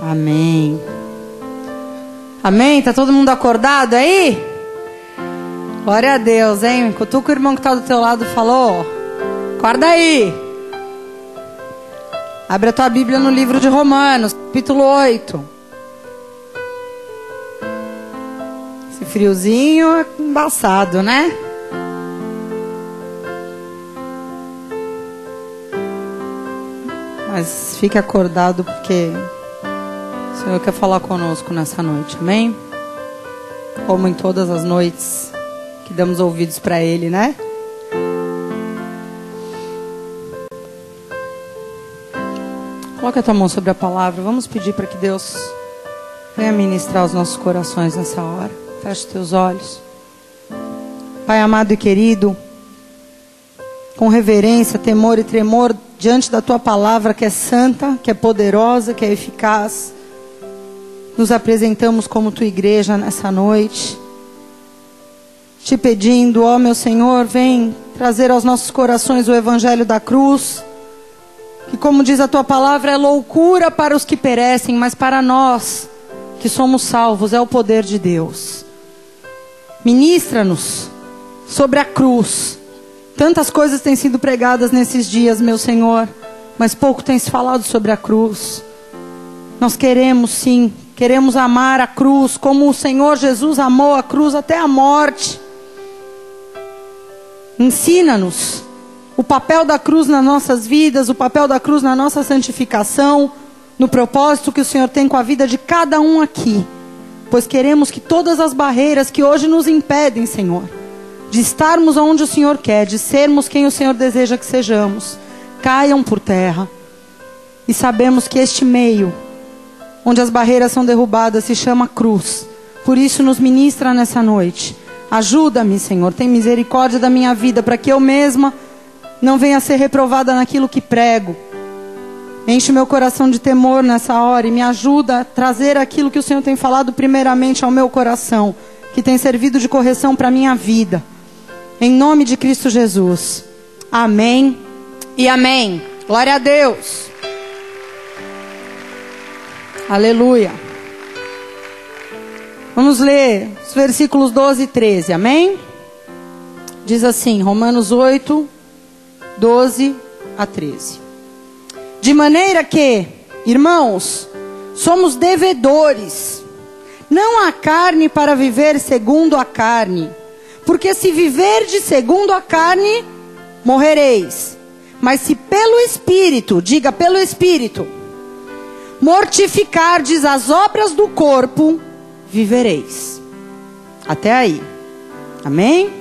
Amém. Amém? Tá todo mundo acordado aí? Glória a Deus, hein? Cutuca o irmão que tá do teu lado falou: Acorda aí. Abre a tua Bíblia no livro de Romanos, capítulo 8. Esse friozinho é embaçado, né? Mas fique acordado porque o Senhor quer falar conosco nessa noite, amém? Como em todas as noites que damos ouvidos para Ele, né? Coloque a tua mão sobre a palavra. Vamos pedir para que Deus venha ministrar os nossos corações nessa hora. Feche teus olhos. Pai amado e querido, com reverência, temor e tremor diante da tua palavra que é santa, que é poderosa, que é eficaz. Nos apresentamos como tua igreja nessa noite, te pedindo, ó meu Senhor, vem trazer aos nossos corações o evangelho da cruz, que como diz a tua palavra é loucura para os que perecem, mas para nós que somos salvos é o poder de Deus. Ministra-nos sobre a cruz Tantas coisas têm sido pregadas nesses dias, meu Senhor, mas pouco tem se falado sobre a cruz. Nós queremos sim, queremos amar a cruz como o Senhor Jesus amou a cruz até a morte. Ensina-nos o papel da cruz nas nossas vidas, o papel da cruz na nossa santificação, no propósito que o Senhor tem com a vida de cada um aqui. Pois queremos que todas as barreiras que hoje nos impedem, Senhor, de estarmos onde o Senhor quer, de sermos quem o Senhor deseja que sejamos, caiam por terra. E sabemos que este meio, onde as barreiras são derrubadas, se chama cruz. Por isso, nos ministra nessa noite. Ajuda-me, Senhor, tem misericórdia da minha vida, para que eu mesma não venha a ser reprovada naquilo que prego. Enche meu coração de temor nessa hora e me ajuda a trazer aquilo que o Senhor tem falado primeiramente ao meu coração, que tem servido de correção para a minha vida. Em nome de Cristo Jesus. Amém e amém. Glória a Deus. Aleluia. Vamos ler os versículos 12 e 13. Amém? Diz assim, Romanos 8, 12 a 13. De maneira que, irmãos, somos devedores, não a carne para viver segundo a carne porque se viverdes segundo a carne, morrereis. Mas se pelo Espírito, diga pelo Espírito, mortificardes as obras do corpo, vivereis. Até aí. Amém?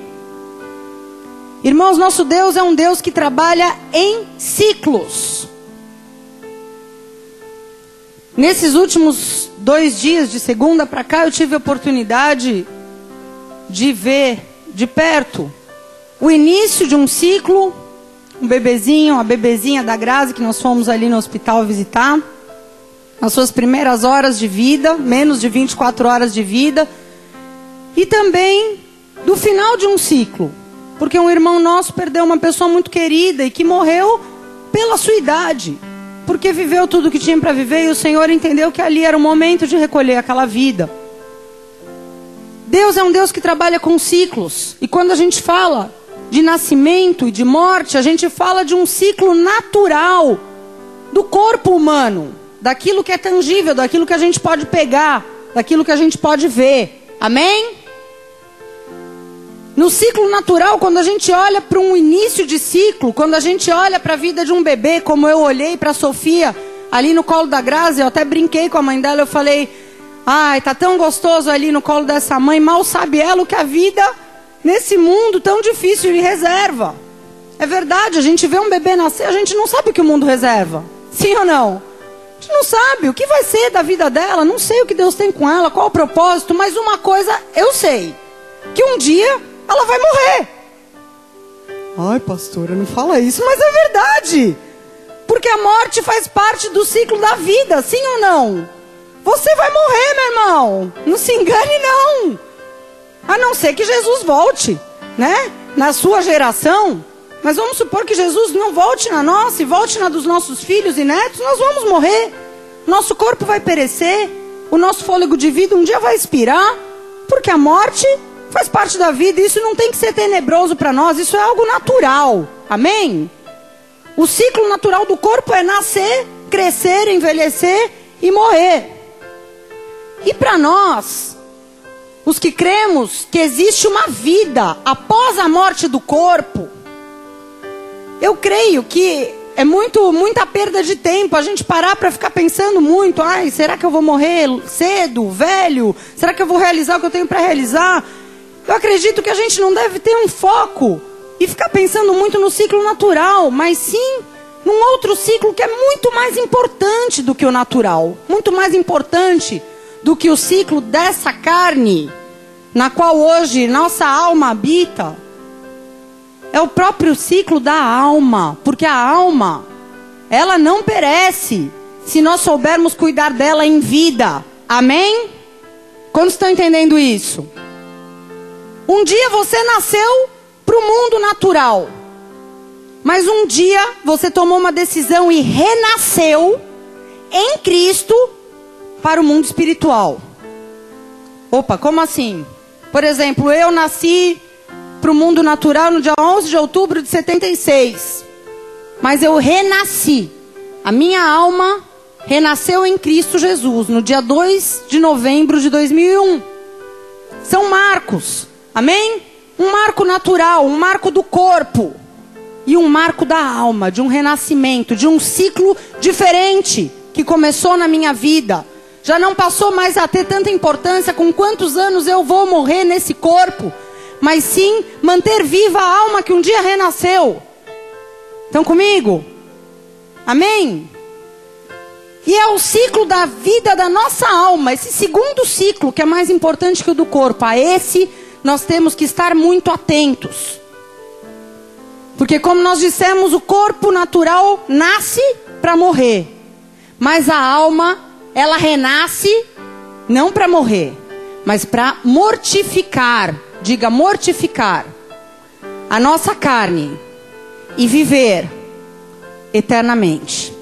Irmãos, nosso Deus é um Deus que trabalha em ciclos. Nesses últimos dois dias, de segunda para cá, eu tive a oportunidade de ver de perto o início de um ciclo, um bebezinho, a bebezinha da Grazi que nós fomos ali no hospital visitar, nas suas primeiras horas de vida, menos de 24 horas de vida, e também do final de um ciclo, porque um irmão nosso perdeu uma pessoa muito querida e que morreu pela sua idade, porque viveu tudo o que tinha para viver e o Senhor entendeu que ali era o momento de recolher aquela vida. Deus é um Deus que trabalha com ciclos. E quando a gente fala de nascimento e de morte, a gente fala de um ciclo natural do corpo humano, daquilo que é tangível, daquilo que a gente pode pegar, daquilo que a gente pode ver. Amém? No ciclo natural, quando a gente olha para um início de ciclo, quando a gente olha para a vida de um bebê, como eu olhei para a Sofia ali no colo da Grazi, eu até brinquei com a mãe dela, eu falei: Ai, tá tão gostoso ali no colo dessa mãe, mal sabe ela o que a vida nesse mundo tão difícil lhe reserva. É verdade, a gente vê um bebê nascer, a gente não sabe o que o mundo reserva. Sim ou não? A gente não sabe o que vai ser da vida dela, não sei o que Deus tem com ela, qual o propósito, mas uma coisa eu sei: que um dia ela vai morrer. Ai, pastora, não fala isso, mas é verdade. Porque a morte faz parte do ciclo da vida, sim ou não? Você vai morrer, meu irmão. Não se engane, não. A não ser que Jesus volte, né? Na sua geração. Mas vamos supor que Jesus não volte na nossa e volte na dos nossos filhos e netos, nós vamos morrer. Nosso corpo vai perecer, o nosso fôlego de vida um dia vai expirar, porque a morte faz parte da vida, isso não tem que ser tenebroso para nós, isso é algo natural. Amém? O ciclo natural do corpo é nascer, crescer, envelhecer e morrer. E para nós, os que cremos que existe uma vida após a morte do corpo, eu creio que é muito muita perda de tempo a gente parar para ficar pensando muito, ai, será que eu vou morrer cedo, velho? Será que eu vou realizar o que eu tenho para realizar? Eu acredito que a gente não deve ter um foco e ficar pensando muito no ciclo natural, mas sim num outro ciclo que é muito mais importante do que o natural, muito mais importante do que o ciclo dessa carne, na qual hoje nossa alma habita. É o próprio ciclo da alma, porque a alma, ela não perece se nós soubermos cuidar dela em vida. Amém? Quantos estão entendendo isso? Um dia você nasceu para o mundo natural. Mas um dia você tomou uma decisão e renasceu em Cristo para o mundo espiritual. Opa, como assim? Por exemplo, eu nasci para o mundo natural no dia 11 de outubro de 76. Mas eu renasci. A minha alma renasceu em Cristo Jesus no dia 2 de novembro de 2001. São marcos. Amém? Um marco natural, um marco do corpo e um marco da alma, de um renascimento, de um ciclo diferente que começou na minha vida. Já não passou mais a ter tanta importância com quantos anos eu vou morrer nesse corpo, mas sim manter viva a alma que um dia renasceu. Estão comigo? Amém? E é o ciclo da vida da nossa alma, esse segundo ciclo que é mais importante que o do corpo. A esse nós temos que estar muito atentos. Porque, como nós dissemos, o corpo natural nasce para morrer, mas a alma, ela renasce não para morrer, mas para mortificar diga mortificar a nossa carne e viver eternamente.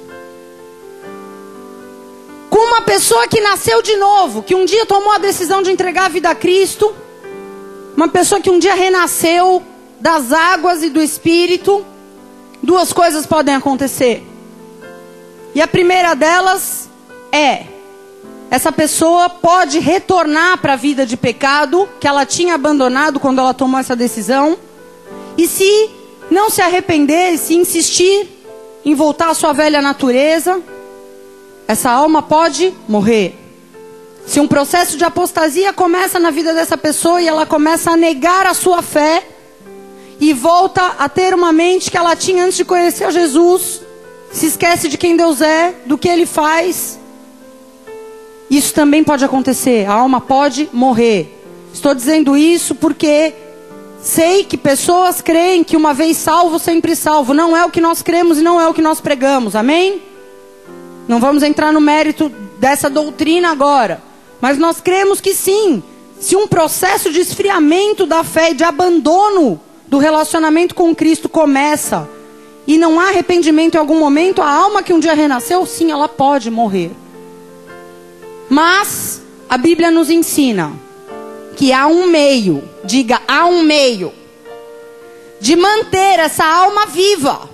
Com uma pessoa que nasceu de novo, que um dia tomou a decisão de entregar a vida a Cristo, uma pessoa que um dia renasceu das águas e do espírito, duas coisas podem acontecer. E a primeira delas é: essa pessoa pode retornar para a vida de pecado que ela tinha abandonado quando ela tomou essa decisão. E se não se arrepender, se insistir em voltar à sua velha natureza, essa alma pode morrer. Se um processo de apostasia começa na vida dessa pessoa e ela começa a negar a sua fé, e volta a ter uma mente que ela tinha antes de conhecer Jesus, se esquece de quem Deus é, do que ele faz. Isso também pode acontecer, a alma pode morrer. Estou dizendo isso porque sei que pessoas creem que uma vez salvo, sempre salvo. Não é o que nós cremos e não é o que nós pregamos, amém? Não vamos entrar no mérito dessa doutrina agora. Mas nós cremos que sim, se um processo de esfriamento da fé e de abandono do relacionamento com Cristo começa e não há arrependimento em algum momento, a alma que um dia renasceu, sim, ela pode morrer. Mas a Bíblia nos ensina que há um meio, diga, há um meio de manter essa alma viva.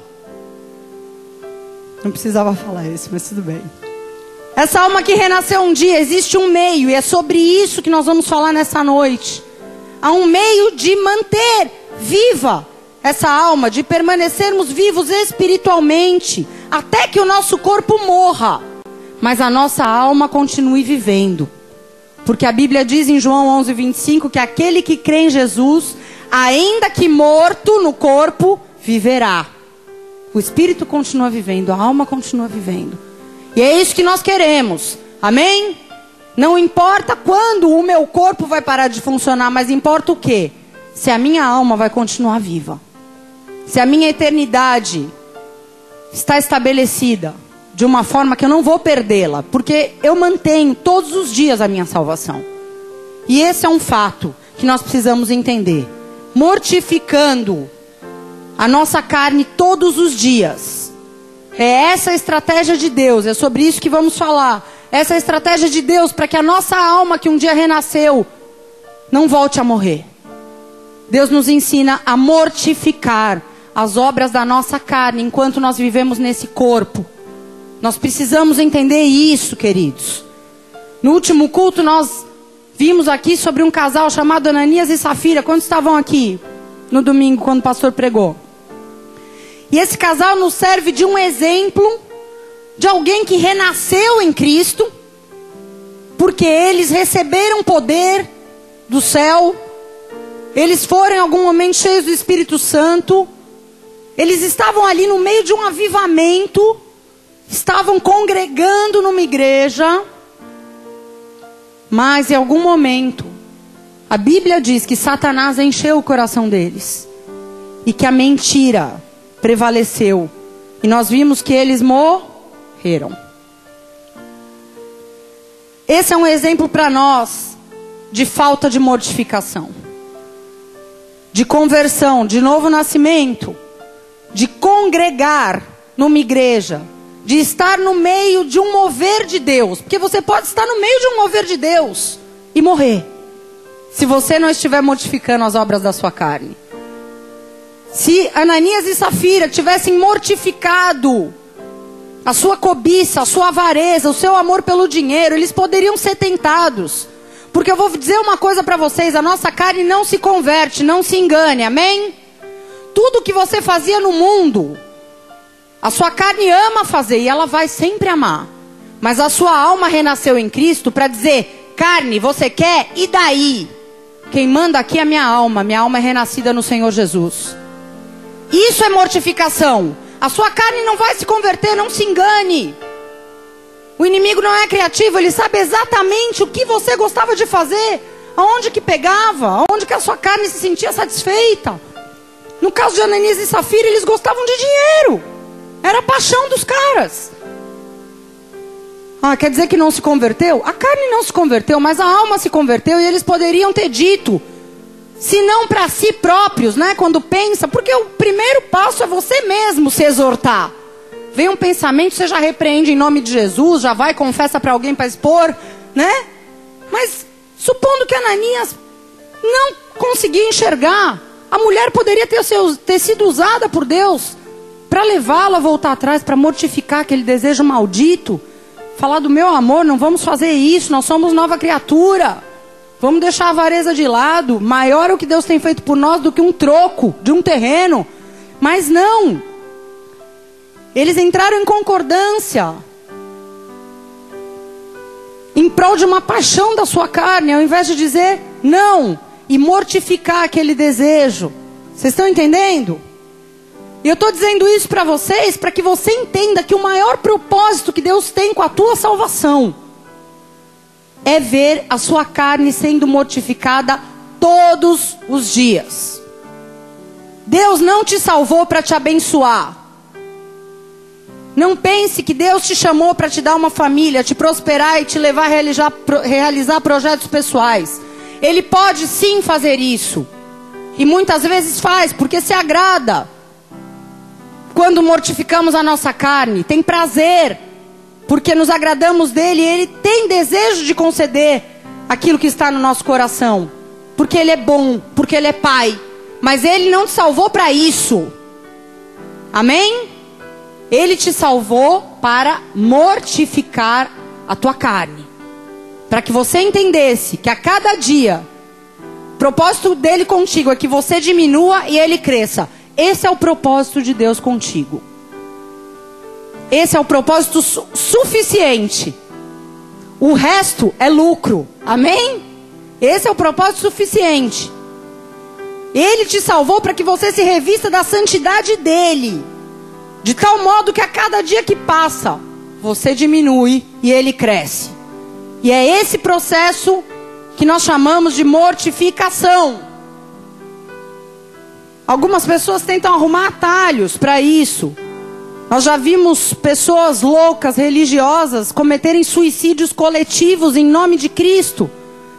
Não precisava falar isso, mas tudo bem. Essa alma que renasceu um dia, existe um meio, e é sobre isso que nós vamos falar nessa noite. Há um meio de manter viva essa alma, de permanecermos vivos espiritualmente, até que o nosso corpo morra, mas a nossa alma continue vivendo. Porque a Bíblia diz em João 11, 25 que aquele que crê em Jesus, ainda que morto no corpo, viverá. O espírito continua vivendo, a alma continua vivendo. E é isso que nós queremos. Amém? Não importa quando o meu corpo vai parar de funcionar, mas importa o quê? se a minha alma vai continuar viva, se a minha eternidade está estabelecida de uma forma que eu não vou perdê-la, porque eu mantenho todos os dias a minha salvação. E esse é um fato que nós precisamos entender. Mortificando a nossa carne todos os dias, É essa a estratégia de Deus, é sobre isso que vamos falar. Essa é a estratégia de Deus para que a nossa alma que um dia renasceu não volte a morrer. Deus nos ensina a mortificar as obras da nossa carne enquanto nós vivemos nesse corpo. Nós precisamos entender isso, queridos. No último culto nós vimos aqui sobre um casal chamado Ananias e Safira. Quantos estavam aqui no domingo quando o pastor pregou? E esse casal nos serve de um exemplo de alguém que renasceu em Cristo, porque eles receberam poder do céu, eles foram em algum momento cheios do Espírito Santo, eles estavam ali no meio de um avivamento, estavam congregando numa igreja, mas em algum momento, a Bíblia diz que Satanás encheu o coração deles e que a mentira prevaleceu. E nós vimos que eles morreram. Esse é um exemplo para nós de falta de mortificação, de conversão, de novo nascimento, de congregar numa igreja, de estar no meio de um mover de Deus, porque você pode estar no meio de um mover de Deus e morrer, se você não estiver mortificando as obras da sua carne. Se Ananias e Safira tivessem mortificado a sua cobiça, a sua avareza, o seu amor pelo dinheiro, eles poderiam ser tentados. Porque eu vou dizer uma coisa para vocês: a nossa carne não se converte, não se engane, amém? Tudo que você fazia no mundo, a sua carne ama fazer e ela vai sempre amar. Mas a sua alma renasceu em Cristo para dizer: carne, você quer? E daí? Quem manda aqui é a minha alma, minha alma é renascida no Senhor Jesus. Isso é mortificação. A sua carne não vai se converter, não se engane. O inimigo não é criativo, ele sabe exatamente o que você gostava de fazer, aonde que pegava, aonde que a sua carne se sentia satisfeita. No caso de Ananias e Safira, eles gostavam de dinheiro. Era a paixão dos caras. Ah, quer dizer que não se converteu? A carne não se converteu, mas a alma se converteu e eles poderiam ter dito: se não para si próprios, né? Quando pensa, porque o primeiro passo é você mesmo se exortar. Vem um pensamento, você já repreende em nome de Jesus, já vai confessa para alguém para expor, né? Mas supondo que Ananias não conseguia enxergar, a mulher poderia ter, ter sido usada por Deus para levá-la a voltar atrás, para mortificar aquele desejo maldito, falar do meu amor, não vamos fazer isso, nós somos nova criatura. Vamos deixar a avareza de lado. Maior o que Deus tem feito por nós do que um troco de um terreno. Mas não. Eles entraram em concordância. Em prol de uma paixão da sua carne, ao invés de dizer não e mortificar aquele desejo. Vocês estão entendendo? E eu estou dizendo isso para vocês para que você entenda que o maior propósito que Deus tem com a tua salvação é ver a sua carne sendo mortificada todos os dias. Deus não te salvou para te abençoar. Não pense que Deus te chamou para te dar uma família, te prosperar e te levar a realizar, realizar projetos pessoais. Ele pode sim fazer isso. E muitas vezes faz, porque se agrada. Quando mortificamos a nossa carne, tem prazer porque nos agradamos dele e ele tem desejo de conceder aquilo que está no nosso coração. Porque ele é bom, porque ele é pai. Mas ele não te salvou para isso. Amém? Ele te salvou para mortificar a tua carne. Para que você entendesse que a cada dia, o propósito dele contigo é que você diminua e ele cresça. Esse é o propósito de Deus contigo. Esse é o propósito su suficiente. O resto é lucro. Amém? Esse é o propósito suficiente. Ele te salvou para que você se revista da santidade dele. De tal modo que a cada dia que passa, você diminui e ele cresce. E é esse processo que nós chamamos de mortificação. Algumas pessoas tentam arrumar atalhos para isso. Nós já vimos pessoas loucas, religiosas, cometerem suicídios coletivos em nome de Cristo,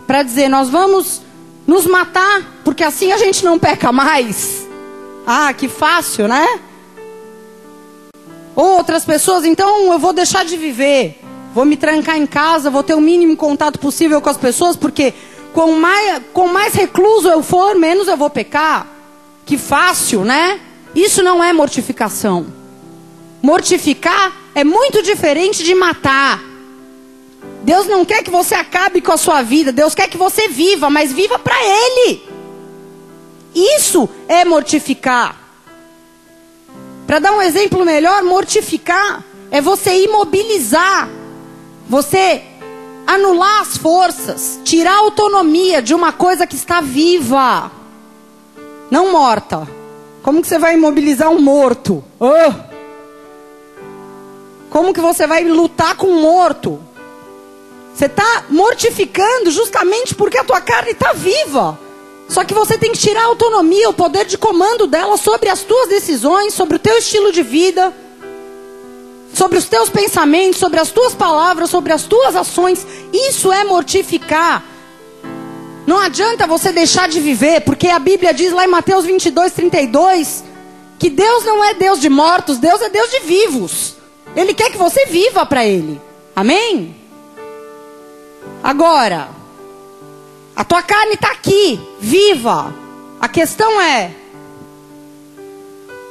para dizer: nós vamos nos matar, porque assim a gente não peca mais. Ah, que fácil, né? Ou outras pessoas, então eu vou deixar de viver. Vou me trancar em casa, vou ter o mínimo contato possível com as pessoas, porque com mais, com mais recluso eu for, menos eu vou pecar. Que fácil, né? Isso não é mortificação. Mortificar é muito diferente de matar. Deus não quer que você acabe com a sua vida, Deus quer que você viva, mas viva para Ele. Isso é mortificar. Para dar um exemplo melhor, mortificar é você imobilizar, você anular as forças, tirar a autonomia de uma coisa que está viva, não morta. Como que você vai imobilizar um morto? Oh! Como que você vai lutar com um morto? Você está mortificando justamente porque a tua carne está viva. Só que você tem que tirar a autonomia, o poder de comando dela sobre as tuas decisões, sobre o teu estilo de vida, sobre os teus pensamentos, sobre as tuas palavras, sobre as tuas ações. Isso é mortificar. Não adianta você deixar de viver, porque a Bíblia diz lá em Mateus 22, 32, que Deus não é Deus de mortos, Deus é Deus de vivos. Ele quer que você viva para Ele. Amém? Agora, a tua carne está aqui, viva. A questão é: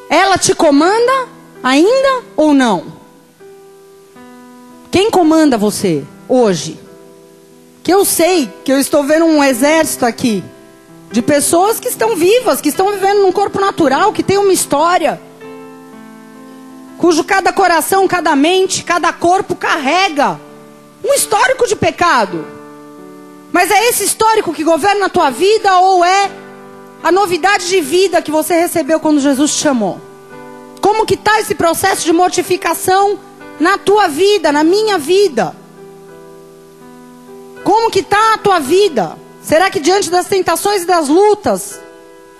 ela te comanda ainda ou não? Quem comanda você hoje? Que eu sei que eu estou vendo um exército aqui de pessoas que estão vivas, que estão vivendo num corpo natural, que tem uma história, cujo cada coração, cada mente, cada corpo carrega um histórico de pecado. Mas é esse histórico que governa a tua vida ou é a novidade de vida que você recebeu quando Jesus te chamou? Como que está esse processo de mortificação na tua vida, na minha vida? Como que está a tua vida? Será que diante das tentações e das lutas,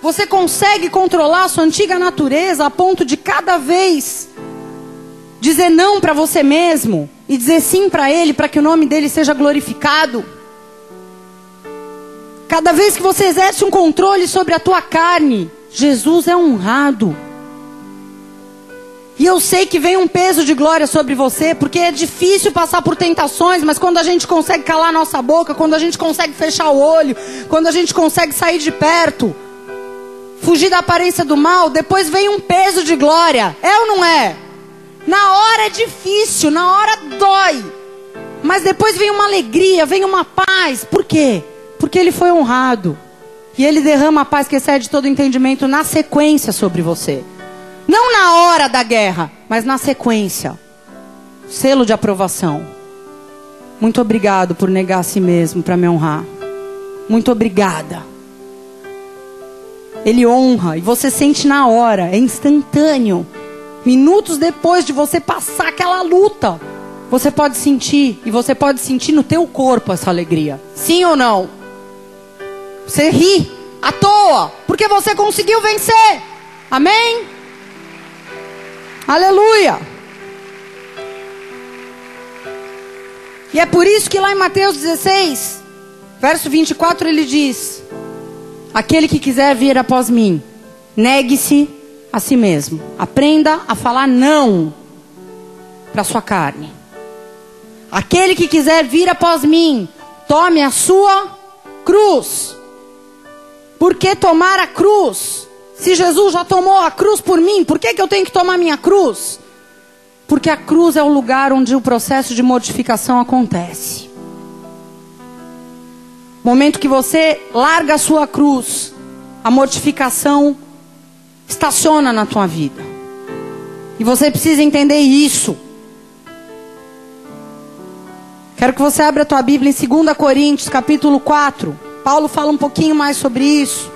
você consegue controlar a sua antiga natureza a ponto de cada vez dizer não para você mesmo e dizer sim para Ele, para que o nome dele seja glorificado? Cada vez que você exerce um controle sobre a tua carne, Jesus é honrado. E eu sei que vem um peso de glória sobre você, porque é difícil passar por tentações, mas quando a gente consegue calar nossa boca, quando a gente consegue fechar o olho, quando a gente consegue sair de perto, fugir da aparência do mal, depois vem um peso de glória. É ou não é? Na hora é difícil, na hora dói. Mas depois vem uma alegria, vem uma paz. Por quê? Porque ele foi honrado. E ele derrama a paz que excede todo entendimento na sequência sobre você. Não na hora da guerra, mas na sequência. Selo de aprovação. Muito obrigado por negar a si mesmo para me honrar. Muito obrigada. Ele honra e você sente na hora, é instantâneo. Minutos depois de você passar aquela luta, você pode sentir e você pode sentir no teu corpo essa alegria. Sim ou não? Você ri à toa, porque você conseguiu vencer. Amém? Aleluia. E é por isso que lá em Mateus 16, verso 24, ele diz: Aquele que quiser vir após mim, negue-se a si mesmo. Aprenda a falar não para sua carne. Aquele que quiser vir após mim, tome a sua cruz por que tomar a cruz? Se Jesus já tomou a cruz por mim, por que, que eu tenho que tomar minha cruz? Porque a cruz é o lugar onde o processo de mortificação acontece. Momento que você larga a sua cruz, a mortificação estaciona na tua vida. E você precisa entender isso. Quero que você abra a tua Bíblia em 2 Coríntios, capítulo 4. Paulo fala um pouquinho mais sobre isso.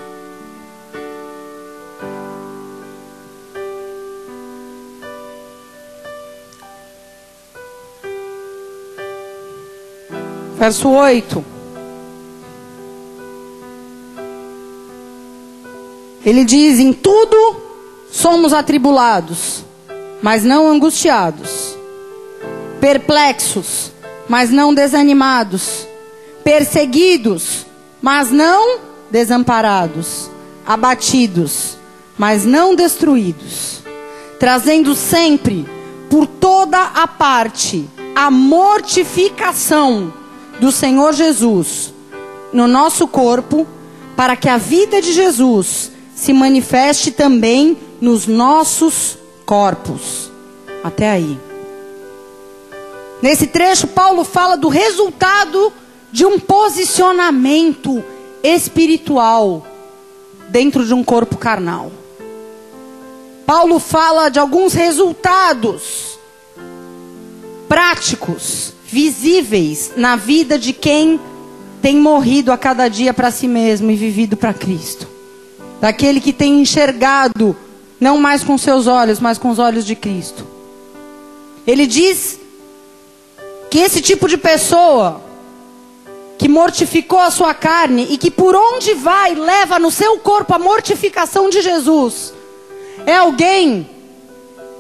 Verso 8. Ele diz: Em tudo somos atribulados, mas não angustiados, perplexos, mas não desanimados, perseguidos, mas não desamparados, abatidos, mas não destruídos, trazendo sempre por toda a parte a mortificação do Senhor Jesus no nosso corpo, para que a vida de Jesus se manifeste também nos nossos corpos. Até aí. Nesse trecho, Paulo fala do resultado de um posicionamento espiritual dentro de um corpo carnal. Paulo fala de alguns resultados práticos, visíveis na vida de quem tem morrido a cada dia para si mesmo e vivido para Cristo. Daquele que tem enxergado não mais com seus olhos, mas com os olhos de Cristo. Ele diz que esse tipo de pessoa que mortificou a sua carne e que por onde vai leva no seu corpo a mortificação de Jesus, é alguém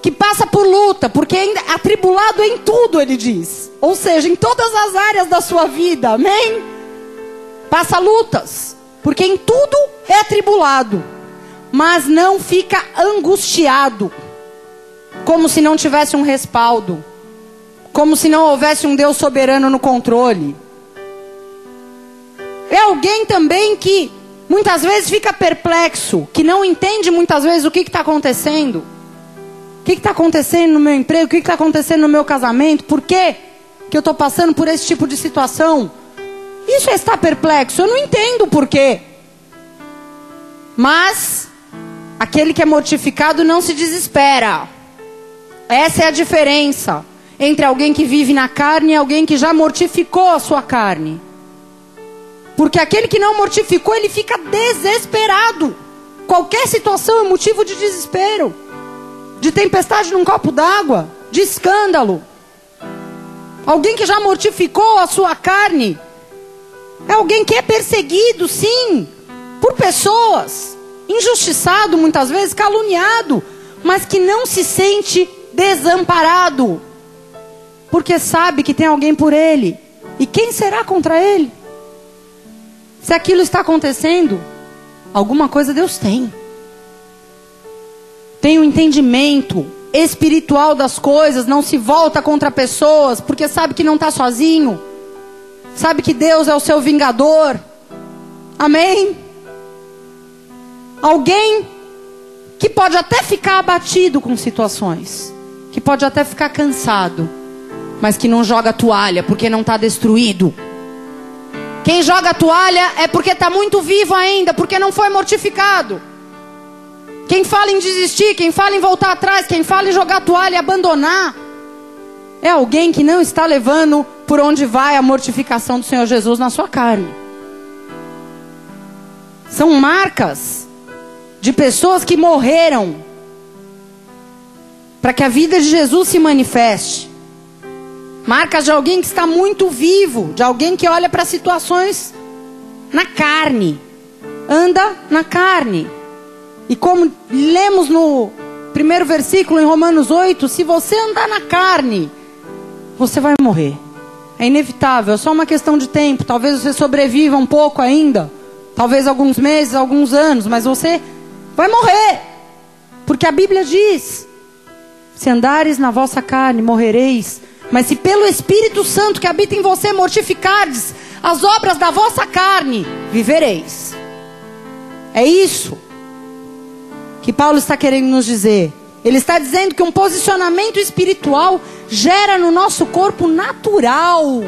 que passa por luta, porque é atribulado em tudo, ele diz. Ou seja, em todas as áreas da sua vida, amém? Passa lutas, porque em tudo é atribulado, mas não fica angustiado, como se não tivesse um respaldo como se não houvesse um Deus soberano no controle. É alguém também que muitas vezes fica perplexo, que não entende muitas vezes o que está acontecendo. O que está acontecendo no meu emprego? O que está acontecendo no meu casamento? Por quê que eu estou passando por esse tipo de situação? Isso é estar perplexo. Eu não entendo por quê. Mas aquele que é mortificado não se desespera. Essa é a diferença entre alguém que vive na carne e alguém que já mortificou a sua carne. Porque aquele que não mortificou, ele fica desesperado. Qualquer situação é motivo de desespero, de tempestade num copo d'água, de escândalo. Alguém que já mortificou a sua carne é alguém que é perseguido, sim, por pessoas, injustiçado muitas vezes, caluniado, mas que não se sente desamparado porque sabe que tem alguém por ele. E quem será contra ele? Se aquilo está acontecendo, alguma coisa Deus tem. Tem o um entendimento espiritual das coisas, não se volta contra pessoas, porque sabe que não está sozinho. Sabe que Deus é o seu vingador. Amém? Alguém que pode até ficar abatido com situações, que pode até ficar cansado mas que não joga toalha porque não está destruído. Quem joga toalha é porque está muito vivo ainda, porque não foi mortificado. Quem fala em desistir, quem fala em voltar atrás, quem fala em jogar toalha e abandonar, é alguém que não está levando por onde vai a mortificação do Senhor Jesus na sua carne. São marcas de pessoas que morreram para que a vida de Jesus se manifeste. Marcas de alguém que está muito vivo, de alguém que olha para situações na carne, anda na carne. E como lemos no primeiro versículo em Romanos 8, se você andar na carne, você vai morrer. É inevitável, é só uma questão de tempo. Talvez você sobreviva um pouco ainda, talvez alguns meses, alguns anos, mas você vai morrer. Porque a Bíblia diz: se andares na vossa carne, morrereis. Mas se pelo Espírito Santo que habita em você mortificardes as obras da vossa carne, vivereis. É isso que Paulo está querendo nos dizer. Ele está dizendo que um posicionamento espiritual gera no nosso corpo natural.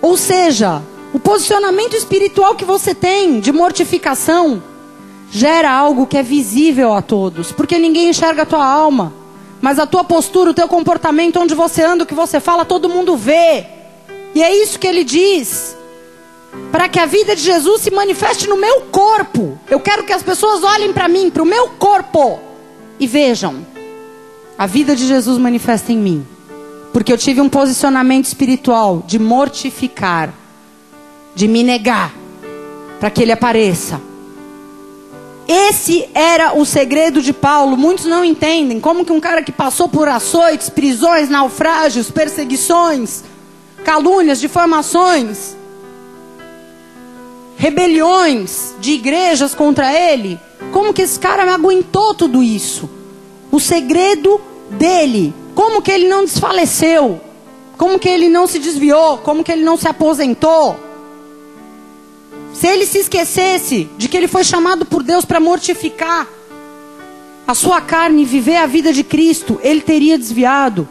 Ou seja, o posicionamento espiritual que você tem de mortificação gera algo que é visível a todos, porque ninguém enxerga a tua alma. Mas a tua postura, o teu comportamento, onde você anda, o que você fala, todo mundo vê. E é isso que ele diz. Para que a vida de Jesus se manifeste no meu corpo. Eu quero que as pessoas olhem para mim, para o meu corpo, e vejam. A vida de Jesus manifesta em mim. Porque eu tive um posicionamento espiritual de mortificar, de me negar, para que ele apareça. Esse era o segredo de Paulo. Muitos não entendem como que um cara que passou por açoites, prisões, naufrágios, perseguições, calúnias, difamações, rebeliões de igrejas contra ele, como que esse cara aguentou tudo isso? O segredo dele como que ele não desfaleceu? Como que ele não se desviou? Como que ele não se aposentou? Se ele se esquecesse de que ele foi chamado por Deus para mortificar a sua carne e viver a vida de Cristo, ele teria desviado.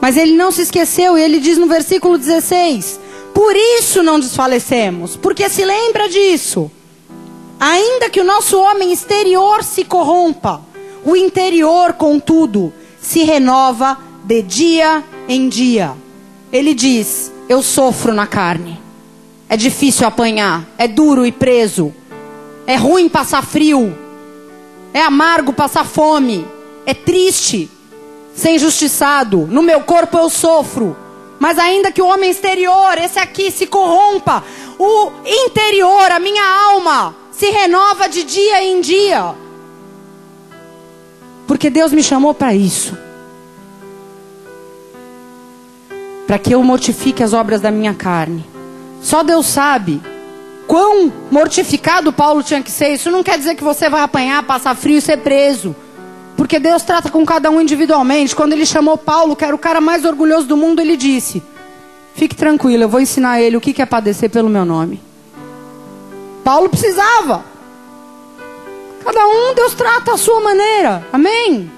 Mas ele não se esqueceu e ele diz no versículo 16: Por isso não desfalecemos, porque se lembra disso. Ainda que o nosso homem exterior se corrompa, o interior, contudo, se renova de dia em dia. Ele diz: Eu sofro na carne. É difícil apanhar, é duro e preso. É ruim passar frio. É amargo passar fome. É triste ser injustiçado. No meu corpo eu sofro. Mas ainda que o homem exterior, esse aqui, se corrompa, o interior, a minha alma, se renova de dia em dia. Porque Deus me chamou para isso. Para que eu mortifique as obras da minha carne. Só Deus sabe quão mortificado Paulo tinha que ser. Isso não quer dizer que você vai apanhar, passar frio e ser preso. Porque Deus trata com cada um individualmente. Quando ele chamou Paulo, que era o cara mais orgulhoso do mundo, ele disse: Fique tranquilo, eu vou ensinar ele o que é padecer pelo meu nome. Paulo precisava. Cada um Deus trata à sua maneira. Amém?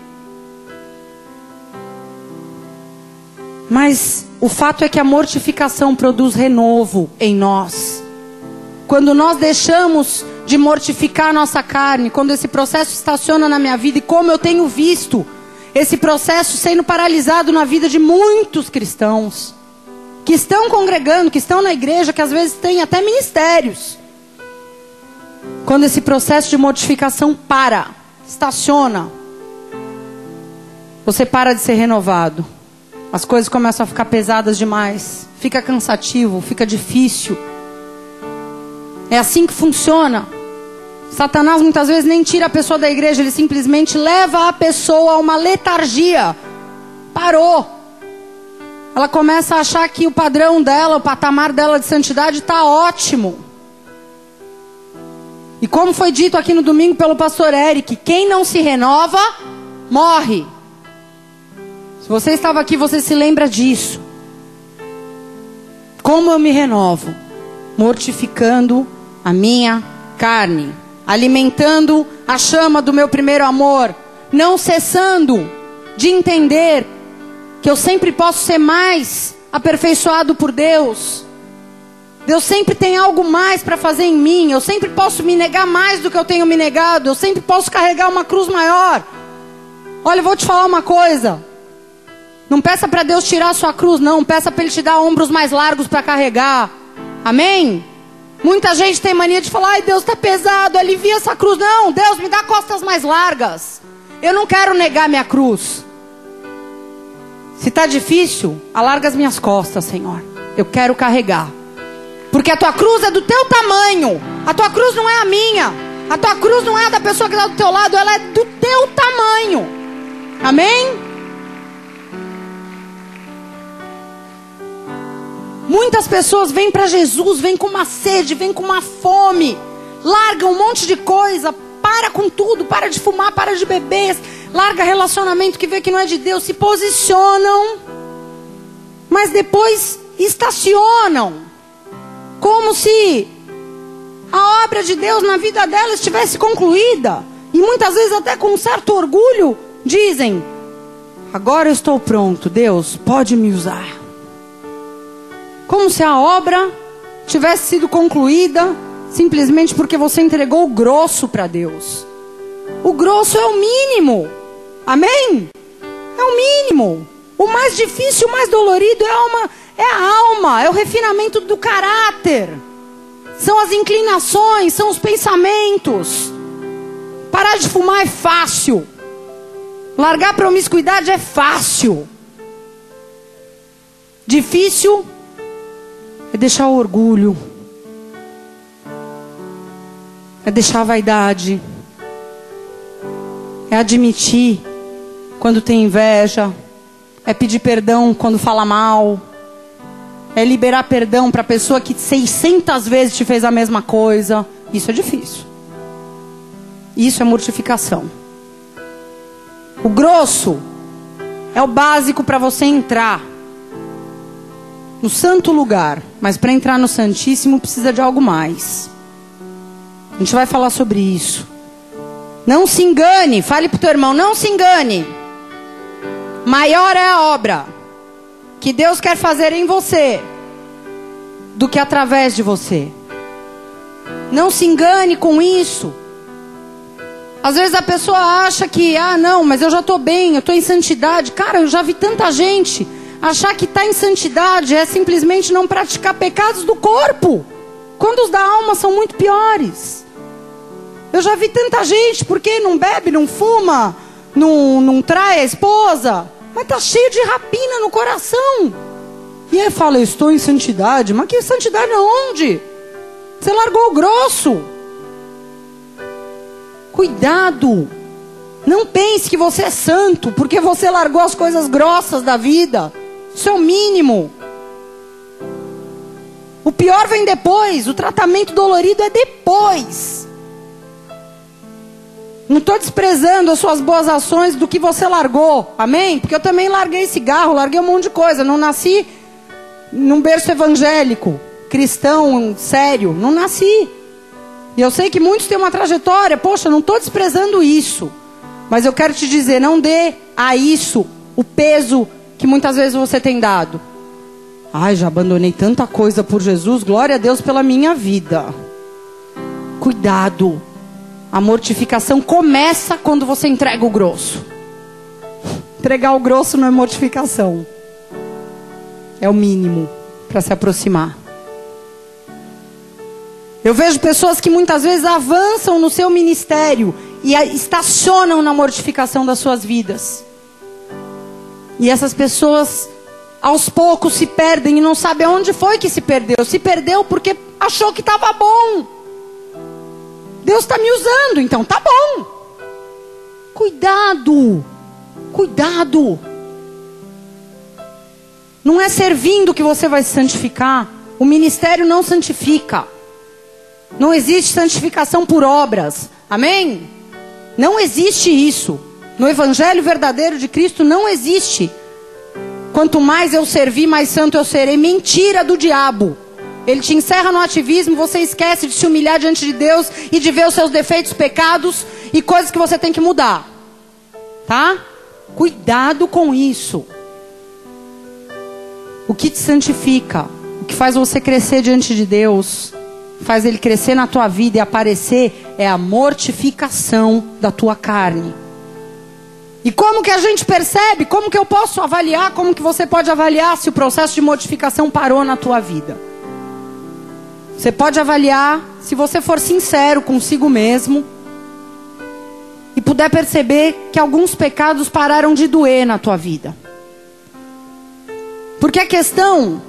Mas o fato é que a mortificação produz renovo em nós. Quando nós deixamos de mortificar a nossa carne, quando esse processo estaciona na minha vida, e como eu tenho visto esse processo sendo paralisado na vida de muitos cristãos, que estão congregando, que estão na igreja, que às vezes têm até ministérios. Quando esse processo de mortificação para, estaciona, você para de ser renovado. As coisas começam a ficar pesadas demais, fica cansativo, fica difícil. É assim que funciona. Satanás muitas vezes nem tira a pessoa da igreja, ele simplesmente leva a pessoa a uma letargia. Parou. Ela começa a achar que o padrão dela, o patamar dela de santidade está ótimo. E como foi dito aqui no domingo pelo pastor Eric, quem não se renova, morre. Se você estava aqui, você se lembra disso. Como eu me renovo? Mortificando a minha carne, alimentando a chama do meu primeiro amor, não cessando de entender que eu sempre posso ser mais aperfeiçoado por Deus. Deus sempre tem algo mais para fazer em mim. Eu sempre posso me negar mais do que eu tenho me negado. Eu sempre posso carregar uma cruz maior. Olha, eu vou te falar uma coisa. Não peça para Deus tirar a sua cruz, não. Peça para Ele te dar ombros mais largos para carregar. Amém? Muita gente tem mania de falar, ai Deus está pesado, alivia essa cruz. Não, Deus me dá costas mais largas. Eu não quero negar minha cruz. Se está difícil, alarga as minhas costas, Senhor. Eu quero carregar. Porque a tua cruz é do teu tamanho. A tua cruz não é a minha. A tua cruz não é a da pessoa que está do teu lado, ela é do teu tamanho. Amém? Muitas pessoas vêm para Jesus, vêm com uma sede, vêm com uma fome, largam um monte de coisa, para com tudo, para de fumar, para de beber, larga relacionamento que vê que não é de Deus, se posicionam, mas depois estacionam, como se a obra de Deus na vida dela estivesse concluída, e muitas vezes até com um certo orgulho dizem: Agora eu estou pronto, Deus, pode me usar como se a obra tivesse sido concluída simplesmente porque você entregou o grosso para Deus. O grosso é o mínimo. Amém? É o mínimo. O mais difícil, o mais dolorido é a alma, é a alma, é o refinamento do caráter. São as inclinações, são os pensamentos. Parar de fumar é fácil. Largar promiscuidade é fácil. Difícil é deixar o orgulho, é deixar a vaidade, é admitir quando tem inveja, é pedir perdão quando fala mal, é liberar perdão para a pessoa que 600 vezes te fez a mesma coisa. Isso é difícil. Isso é mortificação. O grosso é o básico para você entrar no santo lugar, mas para entrar no Santíssimo precisa de algo mais. A gente vai falar sobre isso. Não se engane, fale para o teu irmão, não se engane. Maior é a obra que Deus quer fazer em você do que através de você. Não se engane com isso. Às vezes a pessoa acha que, ah, não, mas eu já estou bem, eu estou em santidade. Cara, eu já vi tanta gente achar que está em santidade é simplesmente não praticar pecados do corpo, quando os da alma são muito piores. Eu já vi tanta gente, porque não bebe, não fuma, não, não trai a esposa, mas está cheio de rapina no coração. E aí fala, estou em santidade, mas que santidade aonde? Você largou o grosso. Cuidado. Não pense que você é santo porque você largou as coisas grossas da vida. Isso é o mínimo. O pior vem depois. O tratamento dolorido é depois. Não estou desprezando as suas boas ações do que você largou. Amém? Porque eu também larguei cigarro, larguei um monte de coisa. Não nasci num berço evangélico, cristão, sério. Não nasci. E eu sei que muitos têm uma trajetória. Poxa, não estou desprezando isso. Mas eu quero te dizer, não dê a isso o peso que muitas vezes você tem dado. Ai, já abandonei tanta coisa por Jesus, glória a Deus pela minha vida. Cuidado. A mortificação começa quando você entrega o grosso. Entregar o grosso não é mortificação. É o mínimo para se aproximar. Eu vejo pessoas que muitas vezes avançam no seu ministério e estacionam na mortificação das suas vidas. E essas pessoas, aos poucos, se perdem e não sabem aonde foi que se perdeu. Se perdeu porque achou que estava bom. Deus está me usando, então tá bom. Cuidado, cuidado. Não é servindo que você vai se santificar. O ministério não santifica. Não existe santificação por obras. Amém? Não existe isso. No evangelho verdadeiro de Cristo não existe. Quanto mais eu servir, mais santo eu serei. Mentira do diabo. Ele te encerra no ativismo, você esquece de se humilhar diante de Deus e de ver os seus defeitos, pecados e coisas que você tem que mudar. Tá? Cuidado com isso. O que te santifica, o que faz você crescer diante de Deus, faz ele crescer na tua vida e aparecer, é a mortificação da tua carne. E como que a gente percebe? Como que eu posso avaliar? Como que você pode avaliar se o processo de modificação parou na tua vida? Você pode avaliar se você for sincero consigo mesmo e puder perceber que alguns pecados pararam de doer na tua vida. Porque a questão,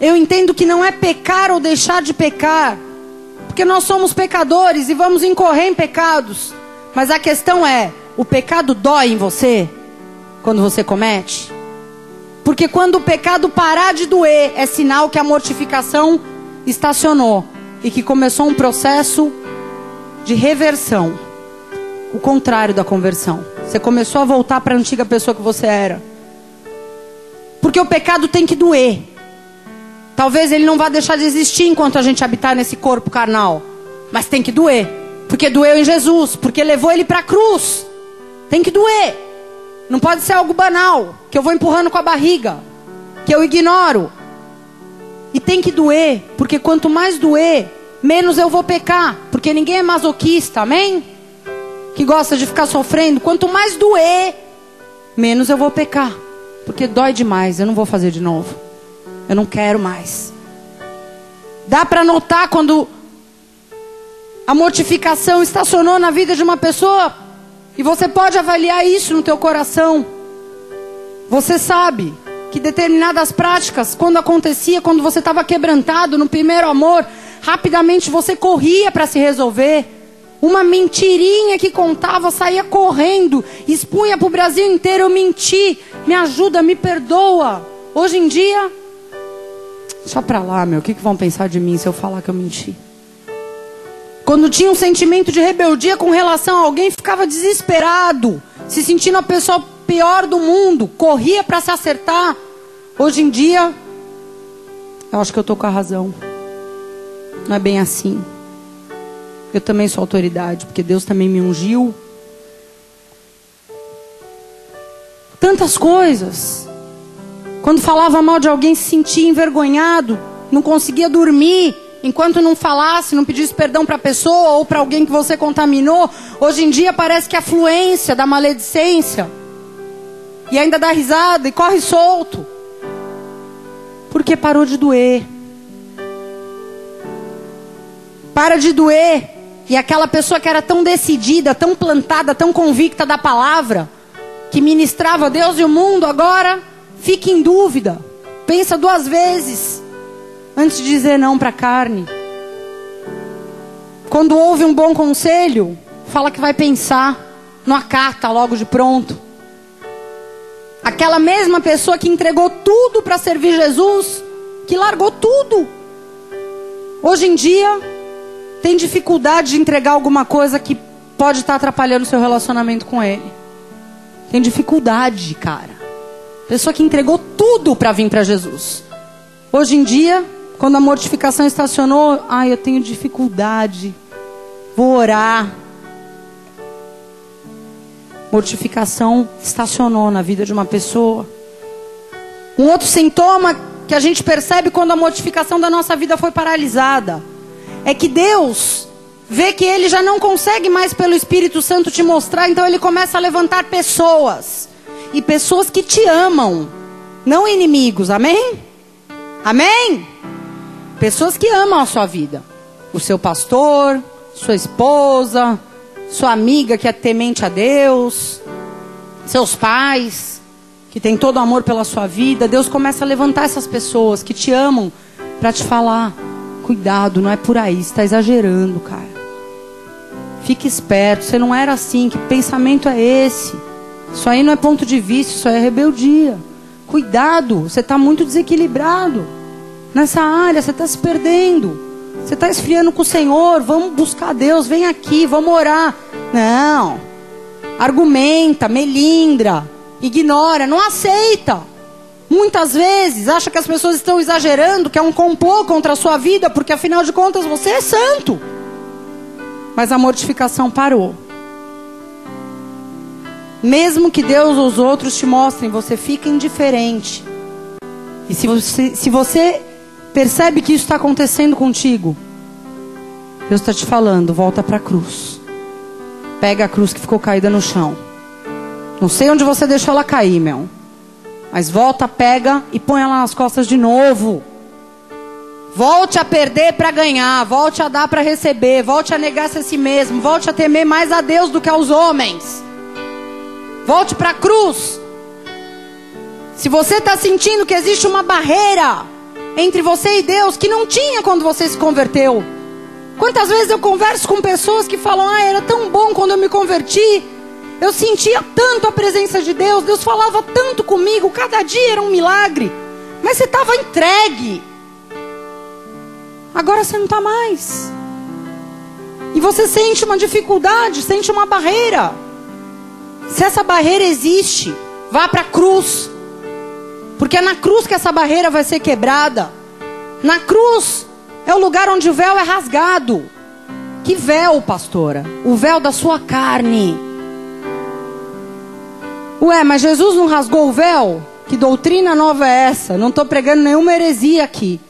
eu entendo que não é pecar ou deixar de pecar, porque nós somos pecadores e vamos incorrer em pecados. Mas a questão é, o pecado dói em você quando você comete? Porque quando o pecado parar de doer, é sinal que a mortificação estacionou e que começou um processo de reversão. O contrário da conversão. Você começou a voltar para a antiga pessoa que você era. Porque o pecado tem que doer. Talvez ele não vá deixar de existir enquanto a gente habitar nesse corpo carnal. Mas tem que doer. Porque doeu em Jesus. Porque levou ele para a cruz. Tem que doer. Não pode ser algo banal, que eu vou empurrando com a barriga, que eu ignoro. E tem que doer, porque quanto mais doer, menos eu vou pecar, porque ninguém é masoquista, amém? Que gosta de ficar sofrendo. Quanto mais doer, menos eu vou pecar, porque dói demais, eu não vou fazer de novo. Eu não quero mais. Dá para notar quando a mortificação estacionou na vida de uma pessoa e você pode avaliar isso no teu coração. Você sabe que determinadas práticas, quando acontecia, quando você estava quebrantado no primeiro amor, rapidamente você corria para se resolver. Uma mentirinha que contava, saía correndo, expunha para o Brasil inteiro, eu menti, me ajuda, me perdoa. Hoje em dia, só para lá, meu, o que, que vão pensar de mim se eu falar que eu menti? Quando tinha um sentimento de rebeldia com relação a alguém, ficava desesperado, se sentindo a pessoa pior do mundo, corria para se acertar. Hoje em dia, eu acho que eu tô com a razão. Não é bem assim. Eu também sou autoridade, porque Deus também me ungiu. Tantas coisas. Quando falava mal de alguém, se sentia envergonhado, não conseguia dormir enquanto não falasse, não pedisse perdão para a pessoa ou para alguém que você contaminou. Hoje em dia parece que a fluência da maledicência e ainda dá risada e corre solto. Porque parou de doer. Para de doer. E aquela pessoa que era tão decidida, tão plantada, tão convicta da palavra, que ministrava Deus e o mundo, agora fica em dúvida. Pensa duas vezes antes de dizer não para a carne. Quando ouve um bom conselho, fala que vai pensar, não acata logo de pronto. Aquela mesma pessoa que entregou tudo para servir Jesus, que largou tudo. Hoje em dia, tem dificuldade de entregar alguma coisa que pode estar atrapalhando o seu relacionamento com Ele. Tem dificuldade, cara. Pessoa que entregou tudo para vir para Jesus. Hoje em dia, quando a mortificação estacionou, ai, eu tenho dificuldade. Vou orar. Mortificação estacionou na vida de uma pessoa. Um outro sintoma que a gente percebe quando a mortificação da nossa vida foi paralisada é que Deus vê que ele já não consegue mais pelo Espírito Santo te mostrar, então ele começa a levantar pessoas e pessoas que te amam, não inimigos. Amém? Amém? Pessoas que amam a sua vida. O seu pastor, sua esposa, sua amiga que é temente a Deus, seus pais, que tem todo o amor pela sua vida. Deus começa a levantar essas pessoas que te amam para te falar: cuidado, não é por aí, está exagerando, cara. Fique esperto, você não era assim, que pensamento é esse? Isso aí não é ponto de vista, isso aí é rebeldia. Cuidado, você está muito desequilibrado nessa área, você está se perdendo. Você está esfriando com o Senhor, vamos buscar Deus, vem aqui, vamos orar. Não. Argumenta, melindra, ignora, não aceita. Muitas vezes acha que as pessoas estão exagerando, que é um complô contra a sua vida, porque afinal de contas você é santo. Mas a mortificação parou. Mesmo que Deus ou os outros te mostrem, você fica indiferente. E se você, se você Percebe que isso está acontecendo contigo. Deus está te falando, volta para a cruz. Pega a cruz que ficou caída no chão. Não sei onde você deixou ela cair, meu. Mas volta, pega e põe ela nas costas de novo. Volte a perder para ganhar, volte a dar para receber, volte a negar-se a si mesmo, volte a temer mais a Deus do que aos homens. Volte para a cruz. Se você está sentindo que existe uma barreira, entre você e Deus que não tinha quando você se converteu. Quantas vezes eu converso com pessoas que falam: Ah, era tão bom quando eu me converti. Eu sentia tanto a presença de Deus, Deus falava tanto comigo, cada dia era um milagre. Mas você estava entregue. Agora você não está mais. E você sente uma dificuldade, sente uma barreira. Se essa barreira existe, vá para a cruz. Porque é na cruz que essa barreira vai ser quebrada. Na cruz é o lugar onde o véu é rasgado. Que véu, pastora? O véu da sua carne. Ué, mas Jesus não rasgou o véu? Que doutrina nova é essa? Não estou pregando nenhuma heresia aqui.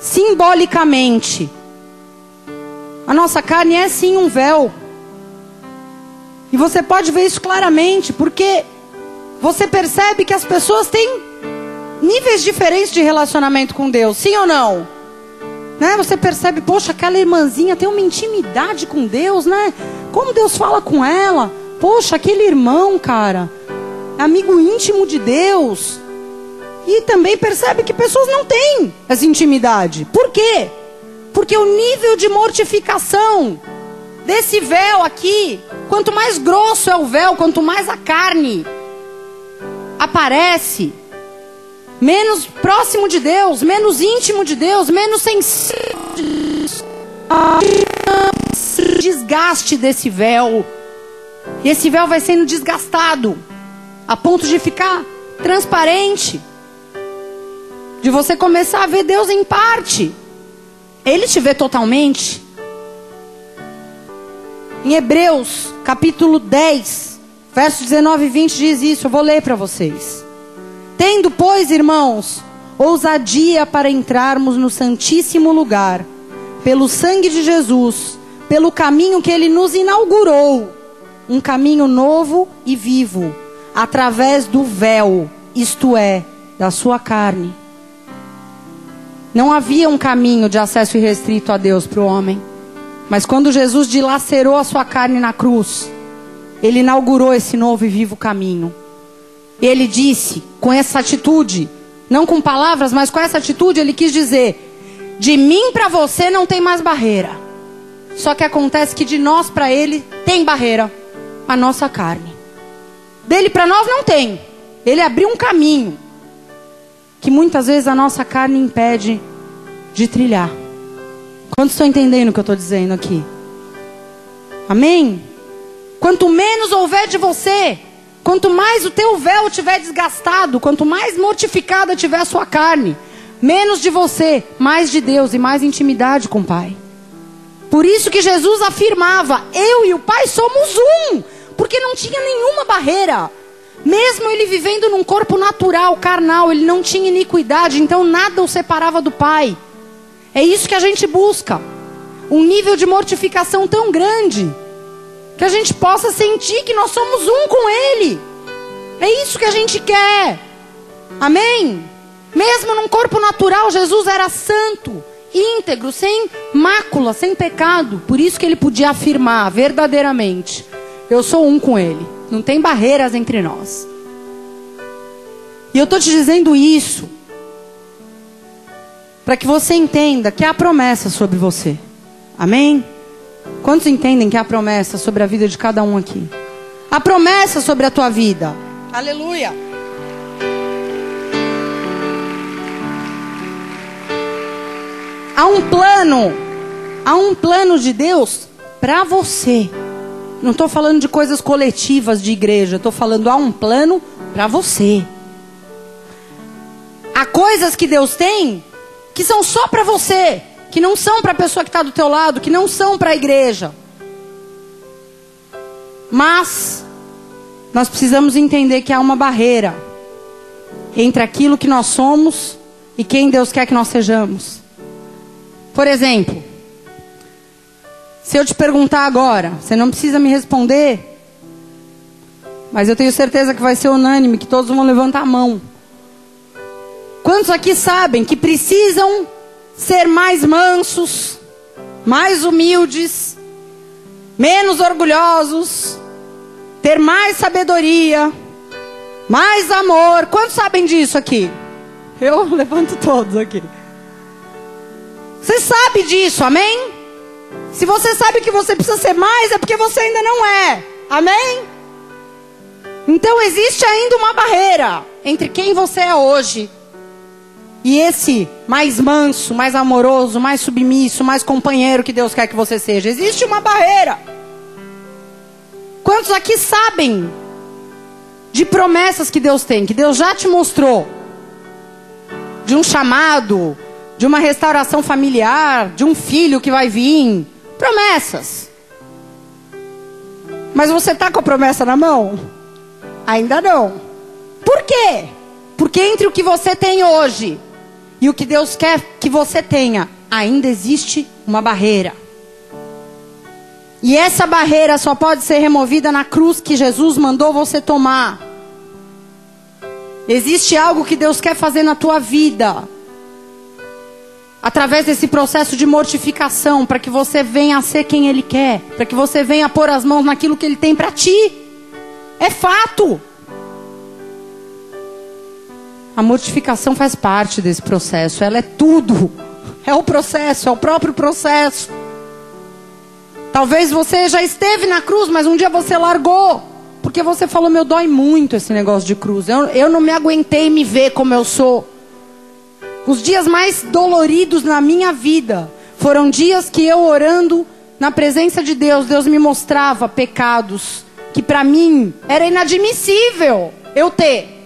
Simbolicamente, a nossa carne é sim um véu. E você pode ver isso claramente, porque você percebe que as pessoas têm níveis diferentes de relacionamento com Deus, sim ou não? Né? Você percebe, poxa, aquela irmãzinha tem uma intimidade com Deus, né? Como Deus fala com ela? Poxa, aquele irmão, cara, amigo íntimo de Deus. E também percebe que pessoas não têm essa intimidade. Por quê? Porque o nível de mortificação desse véu aqui, quanto mais grosso é o véu, quanto mais a carne aparece, menos próximo de Deus, menos íntimo de Deus, menos sensível. Desgaste desse véu. E esse véu vai sendo desgastado. a ponto de ficar transparente. De você começar a ver Deus em parte. Ele te vê totalmente. Em Hebreus, capítulo 10, verso 19 e 20 diz isso. Eu vou ler para vocês. Tendo, pois, irmãos, ousadia para entrarmos no Santíssimo Lugar, pelo sangue de Jesus, pelo caminho que ele nos inaugurou, um caminho novo e vivo, através do véu, isto é, da sua carne. Não havia um caminho de acesso irrestrito a Deus para o homem. Mas quando Jesus dilacerou a sua carne na cruz, ele inaugurou esse novo e vivo caminho. Ele disse, com essa atitude, não com palavras, mas com essa atitude, ele quis dizer: de mim para você não tem mais barreira. Só que acontece que de nós para ele tem barreira, a nossa carne. Dele para nós não tem. Ele abriu um caminho que muitas vezes a nossa carne impede de trilhar. Quantos estão entendendo o que eu estou dizendo aqui? Amém? Quanto menos houver de você, quanto mais o teu véu tiver desgastado, quanto mais mortificada tiver a sua carne, menos de você, mais de Deus e mais intimidade com o Pai. Por isso que Jesus afirmava: Eu e o Pai somos um, porque não tinha nenhuma barreira. Mesmo ele vivendo num corpo natural, carnal, ele não tinha iniquidade, então nada o separava do Pai. É isso que a gente busca. Um nível de mortificação tão grande que a gente possa sentir que nós somos um com Ele. É isso que a gente quer. Amém? Mesmo num corpo natural, Jesus era santo, íntegro, sem mácula, sem pecado. Por isso que ele podia afirmar verdadeiramente: Eu sou um com Ele. Não tem barreiras entre nós. E eu estou te dizendo isso para que você entenda que há promessa sobre você. Amém? Quantos entendem que há promessa sobre a vida de cada um aqui? Há promessa sobre a tua vida. Aleluia. Há um plano, há um plano de Deus para você. Não estou falando de coisas coletivas de igreja, estou falando há um plano para você. Há coisas que Deus tem que são só para você, que não são para a pessoa que está do teu lado, que não são para a igreja. Mas nós precisamos entender que há uma barreira entre aquilo que nós somos e quem Deus quer que nós sejamos. Por exemplo, se eu te perguntar agora, você não precisa me responder, mas eu tenho certeza que vai ser unânime, que todos vão levantar a mão. Quantos aqui sabem que precisam ser mais mansos, mais humildes, menos orgulhosos, ter mais sabedoria, mais amor? Quantos sabem disso aqui? Eu levanto todos aqui. Você sabe disso, amém? Se você sabe que você precisa ser mais, é porque você ainda não é. Amém? Então existe ainda uma barreira entre quem você é hoje e esse mais manso, mais amoroso, mais submisso, mais companheiro que Deus quer que você seja. Existe uma barreira. Quantos aqui sabem de promessas que Deus tem, que Deus já te mostrou? De um chamado, de uma restauração familiar, de um filho que vai vir promessas. Mas você está com a promessa na mão? Ainda não. Por quê? Porque entre o que você tem hoje e o que Deus quer que você tenha, ainda existe uma barreira. E essa barreira só pode ser removida na cruz que Jesus mandou você tomar. Existe algo que Deus quer fazer na tua vida através desse processo de mortificação, para que você venha a ser quem Ele quer, para que você venha a pôr as mãos naquilo que Ele tem para ti. É fato. A mortificação faz parte desse processo, ela é tudo. É o processo, é o próprio processo. Talvez você já esteve na cruz, mas um dia você largou. Porque você falou, meu, dói muito esse negócio de cruz. Eu, eu não me aguentei me ver como eu sou. Os dias mais doloridos na minha vida foram dias que eu orando na presença de Deus, Deus me mostrava pecados que para mim era inadmissível. eu ter.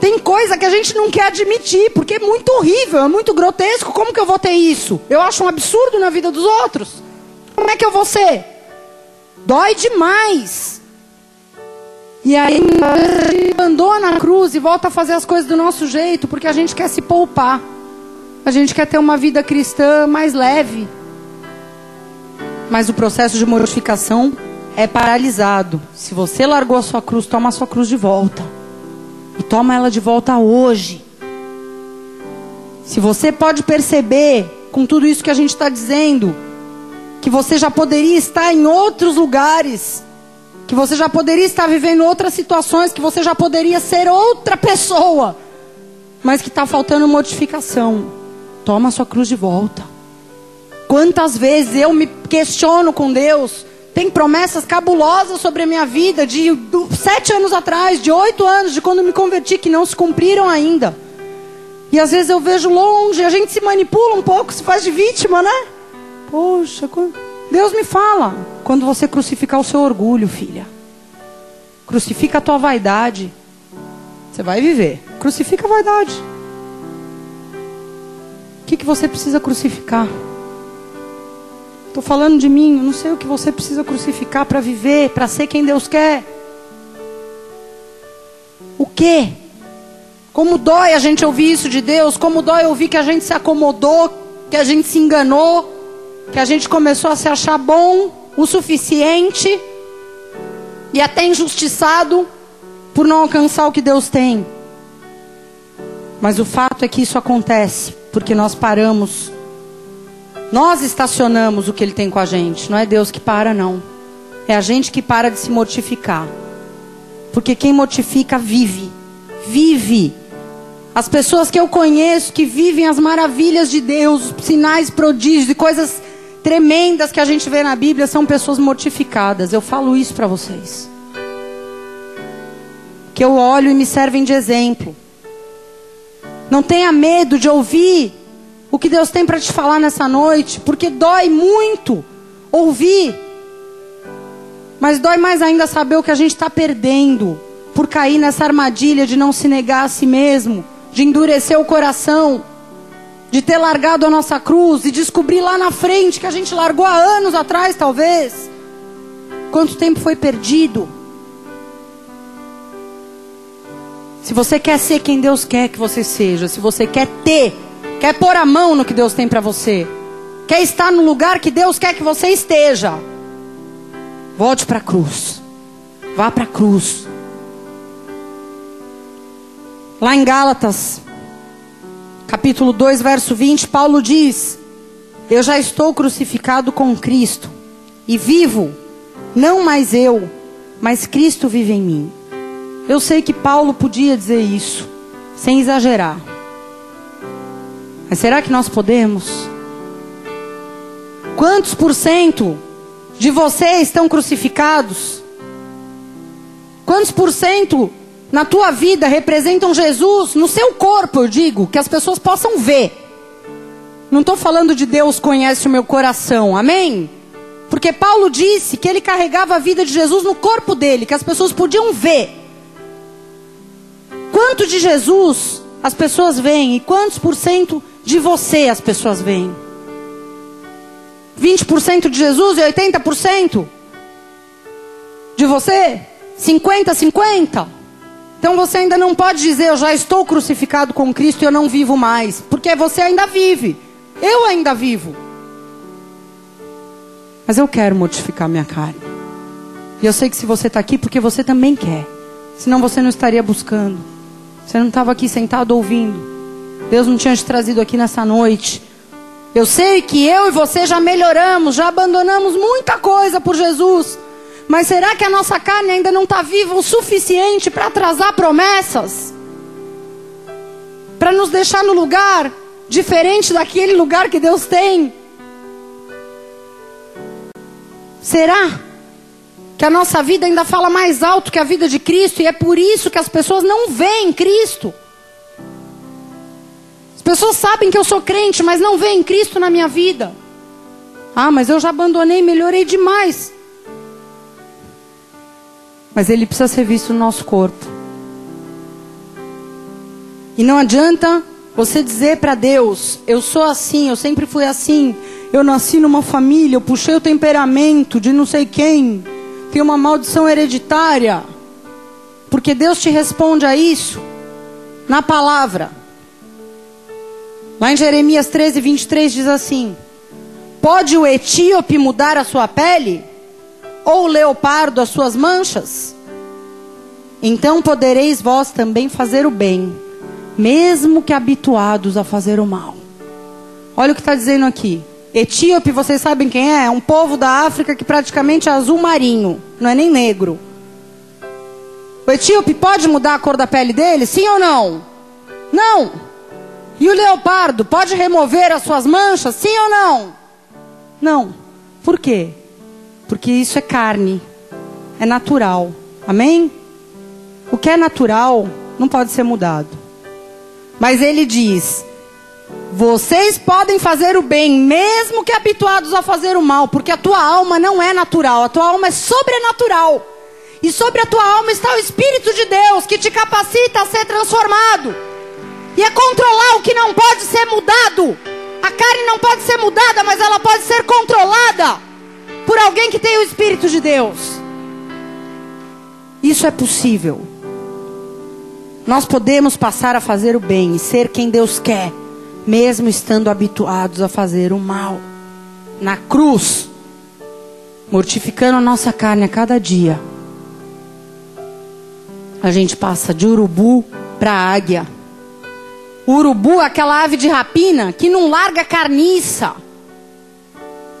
Tem coisa que a gente não quer admitir, porque é muito horrível, é muito grotesco. Como que eu vou ter isso? Eu acho um absurdo na vida dos outros. Como é que eu vou ser? Dói demais. E aí a gente abandona a cruz e volta a fazer as coisas do nosso jeito, porque a gente quer se poupar. A gente quer ter uma vida cristã mais leve. Mas o processo de mortificação é paralisado. Se você largou a sua cruz, toma a sua cruz de volta. E toma ela de volta hoje. Se você pode perceber, com tudo isso que a gente está dizendo, que você já poderia estar em outros lugares, que você já poderia estar vivendo outras situações, que você já poderia ser outra pessoa, mas que está faltando modificação. Toma a sua cruz de volta. Quantas vezes eu me questiono com Deus tem promessas cabulosas sobre a minha vida de sete anos atrás, de oito anos, de quando me converti, que não se cumpriram ainda. E às vezes eu vejo longe, a gente se manipula um pouco, se faz de vítima, né? Poxa, Deus me fala. Quando você crucificar o seu orgulho, filha. Crucifica a tua vaidade. Você vai viver. Crucifica a vaidade. O que, que você precisa crucificar? Estou falando de mim, eu não sei o que você precisa crucificar para viver, para ser quem Deus quer. O quê? Como dói a gente ouvir isso de Deus, como dói ouvir que a gente se acomodou, que a gente se enganou, que a gente começou a se achar bom o suficiente e até injustiçado por não alcançar o que Deus tem. Mas o fato é que isso acontece porque nós paramos nós estacionamos o que ele tem com a gente. Não é Deus que para, não. É a gente que para de se mortificar. Porque quem mortifica vive. Vive. As pessoas que eu conheço que vivem as maravilhas de Deus, sinais, prodígios e coisas tremendas que a gente vê na Bíblia são pessoas mortificadas. Eu falo isso para vocês. Que eu olho e me servem de exemplo. Não tenha medo de ouvir o que Deus tem para te falar nessa noite, porque dói muito ouvir, mas dói mais ainda saber o que a gente está perdendo por cair nessa armadilha de não se negar a si mesmo, de endurecer o coração, de ter largado a nossa cruz e descobrir lá na frente que a gente largou há anos atrás, talvez. Quanto tempo foi perdido? Se você quer ser quem Deus quer que você seja, se você quer ter Quer pôr a mão no que Deus tem para você? Quer estar no lugar que Deus quer que você esteja? Volte para a cruz. Vá para a cruz. Lá em Gálatas, capítulo 2, verso 20, Paulo diz: Eu já estou crucificado com Cristo e vivo, não mais eu, mas Cristo vive em mim. Eu sei que Paulo podia dizer isso, sem exagerar. Mas será que nós podemos? Quantos por cento de vocês estão crucificados? Quantos por cento na tua vida representam Jesus no seu corpo, eu digo, que as pessoas possam ver? Não estou falando de Deus conhece o meu coração, amém? Porque Paulo disse que ele carregava a vida de Jesus no corpo dele, que as pessoas podiam ver. Quanto de Jesus as pessoas veem e quantos por cento de você as pessoas veem? 20% de Jesus e 80% de você? 50, 50? Então você ainda não pode dizer eu já estou crucificado com Cristo e eu não vivo mais, porque você ainda vive. Eu ainda vivo. Mas eu quero modificar minha carne. E eu sei que se você está aqui, porque você também quer. Senão você não estaria buscando. Você não estava aqui sentado ouvindo. Deus não tinha te trazido aqui nessa noite. Eu sei que eu e você já melhoramos, já abandonamos muita coisa por Jesus. Mas será que a nossa carne ainda não está viva o suficiente para atrasar promessas? Para nos deixar no lugar diferente daquele lugar que Deus tem? Será que a nossa vida ainda fala mais alto que a vida de Cristo e é por isso que as pessoas não veem Cristo? Pessoas sabem que eu sou crente, mas não veem Cristo na minha vida. Ah, mas eu já abandonei, melhorei demais. Mas ele precisa ser visto no nosso corpo. E não adianta você dizer para Deus: Eu sou assim, eu sempre fui assim. Eu nasci numa família, eu puxei o temperamento de não sei quem. Tem uma maldição hereditária. Porque Deus te responde a isso na palavra. Lá em Jeremias 13, 23 diz assim: Pode o etíope mudar a sua pele? Ou o leopardo as suas manchas? Então podereis vós também fazer o bem mesmo que habituados a fazer o mal. Olha o que está dizendo aqui. Etíope, vocês sabem quem é? É um povo da África que praticamente é azul marinho, não é nem negro. O etíope pode mudar a cor da pele dele? Sim ou não? Não. E o leopardo pode remover as suas manchas? Sim ou não? Não. Por quê? Porque isso é carne, é natural. Amém? O que é natural não pode ser mudado. Mas ele diz: vocês podem fazer o bem, mesmo que habituados a fazer o mal, porque a tua alma não é natural, a tua alma é sobrenatural. E sobre a tua alma está o Espírito de Deus que te capacita a ser transformado e a controlar o que não pode ser mudado. A carne não pode ser mudada, mas ela pode ser controlada por alguém que tem o Espírito de Deus. Isso é possível. Nós podemos passar a fazer o bem e ser quem Deus quer, mesmo estando habituados a fazer o mal. Na cruz, mortificando a nossa carne a cada dia, a gente passa de urubu para águia. O urubu aquela ave de rapina que não larga carniça.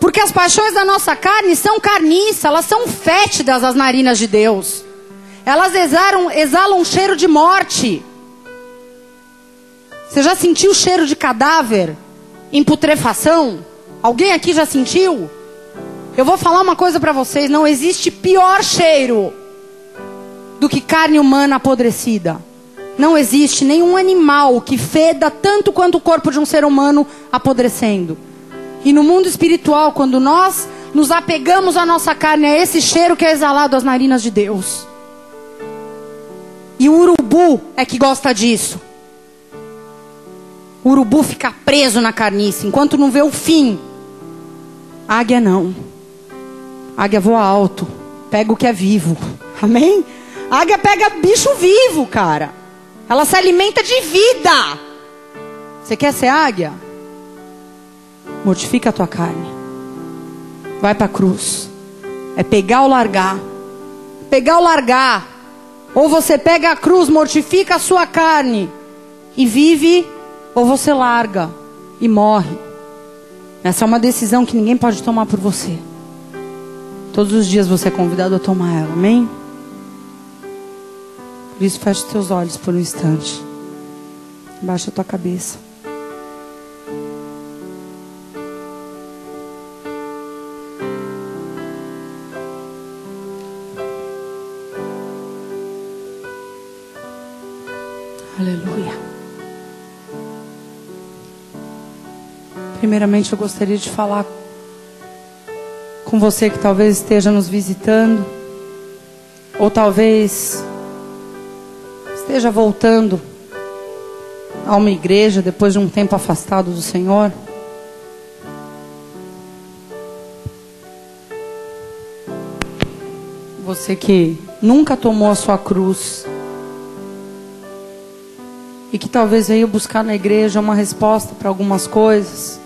Porque as paixões da nossa carne são carniça, elas são fétidas às narinas de Deus. Elas exalam, exalam um cheiro de morte. Você já sentiu o cheiro de cadáver em putrefação? Alguém aqui já sentiu? Eu vou falar uma coisa para vocês: não existe pior cheiro do que carne humana apodrecida. Não existe nenhum animal que feda tanto quanto o corpo de um ser humano apodrecendo. E no mundo espiritual, quando nós nos apegamos à nossa carne, é esse cheiro que é exalado às narinas de Deus. E o urubu é que gosta disso. O urubu fica preso na carniça enquanto não vê o fim. A águia não. A águia voa alto, pega o que é vivo. Amém? A águia pega bicho vivo, cara. Ela se alimenta de vida. Você quer ser águia? Mortifica a tua carne. Vai para a cruz. É pegar ou largar. Pegar ou largar. Ou você pega a cruz, mortifica a sua carne e vive, ou você larga e morre. Essa é uma decisão que ninguém pode tomar por você. Todos os dias você é convidado a tomar ela, amém? Por isso, feche seus olhos por um instante. Baixa a tua cabeça. Aleluia. Primeiramente, eu gostaria de falar com você que talvez esteja nos visitando, ou talvez esteja voltando a uma igreja depois de um tempo afastado do Senhor. Você que nunca tomou a sua cruz e que talvez veio buscar na igreja uma resposta para algumas coisas,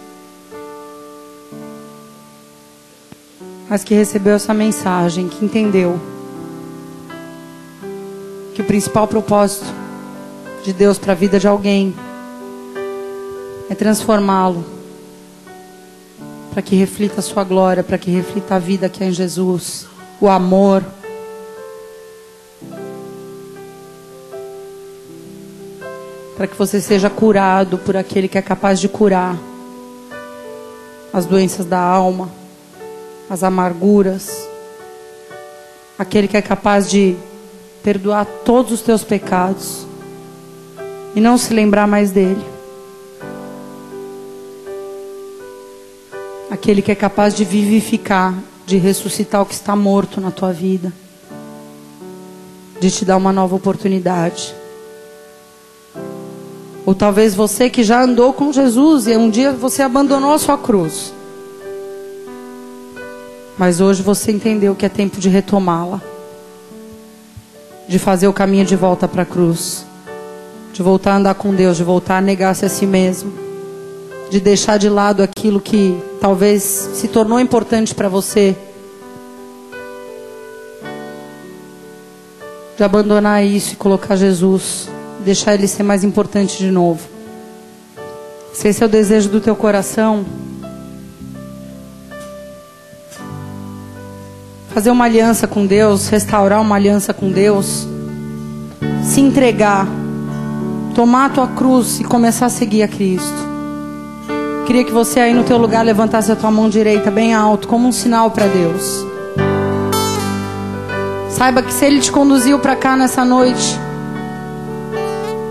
mas que recebeu essa mensagem, que entendeu que o principal propósito de Deus para a vida de alguém é transformá-lo para que reflita a sua glória, para que reflita a vida que é em Jesus, o amor. para que você seja curado por aquele que é capaz de curar as doenças da alma, as amarguras, aquele que é capaz de perdoar todos os teus pecados e não se lembrar mais dele. Aquele que é capaz de vivificar, de ressuscitar o que está morto na tua vida. de te dar uma nova oportunidade. Ou talvez você que já andou com Jesus e um dia você abandonou a sua cruz. Mas hoje você entendeu que é tempo de retomá-la. De fazer o caminho de volta para a cruz. De voltar a andar com Deus, de voltar a negar-se a si mesmo. De deixar de lado aquilo que talvez se tornou importante para você. De abandonar isso e colocar Jesus deixar ele ser mais importante de novo. Se esse é o desejo do teu coração, fazer uma aliança com Deus, restaurar uma aliança com Deus, se entregar, tomar a tua cruz e começar a seguir a Cristo. Queria que você aí no teu lugar levantasse a tua mão direita bem alto, como um sinal para Deus. Saiba que se Ele te conduziu para cá nessa noite,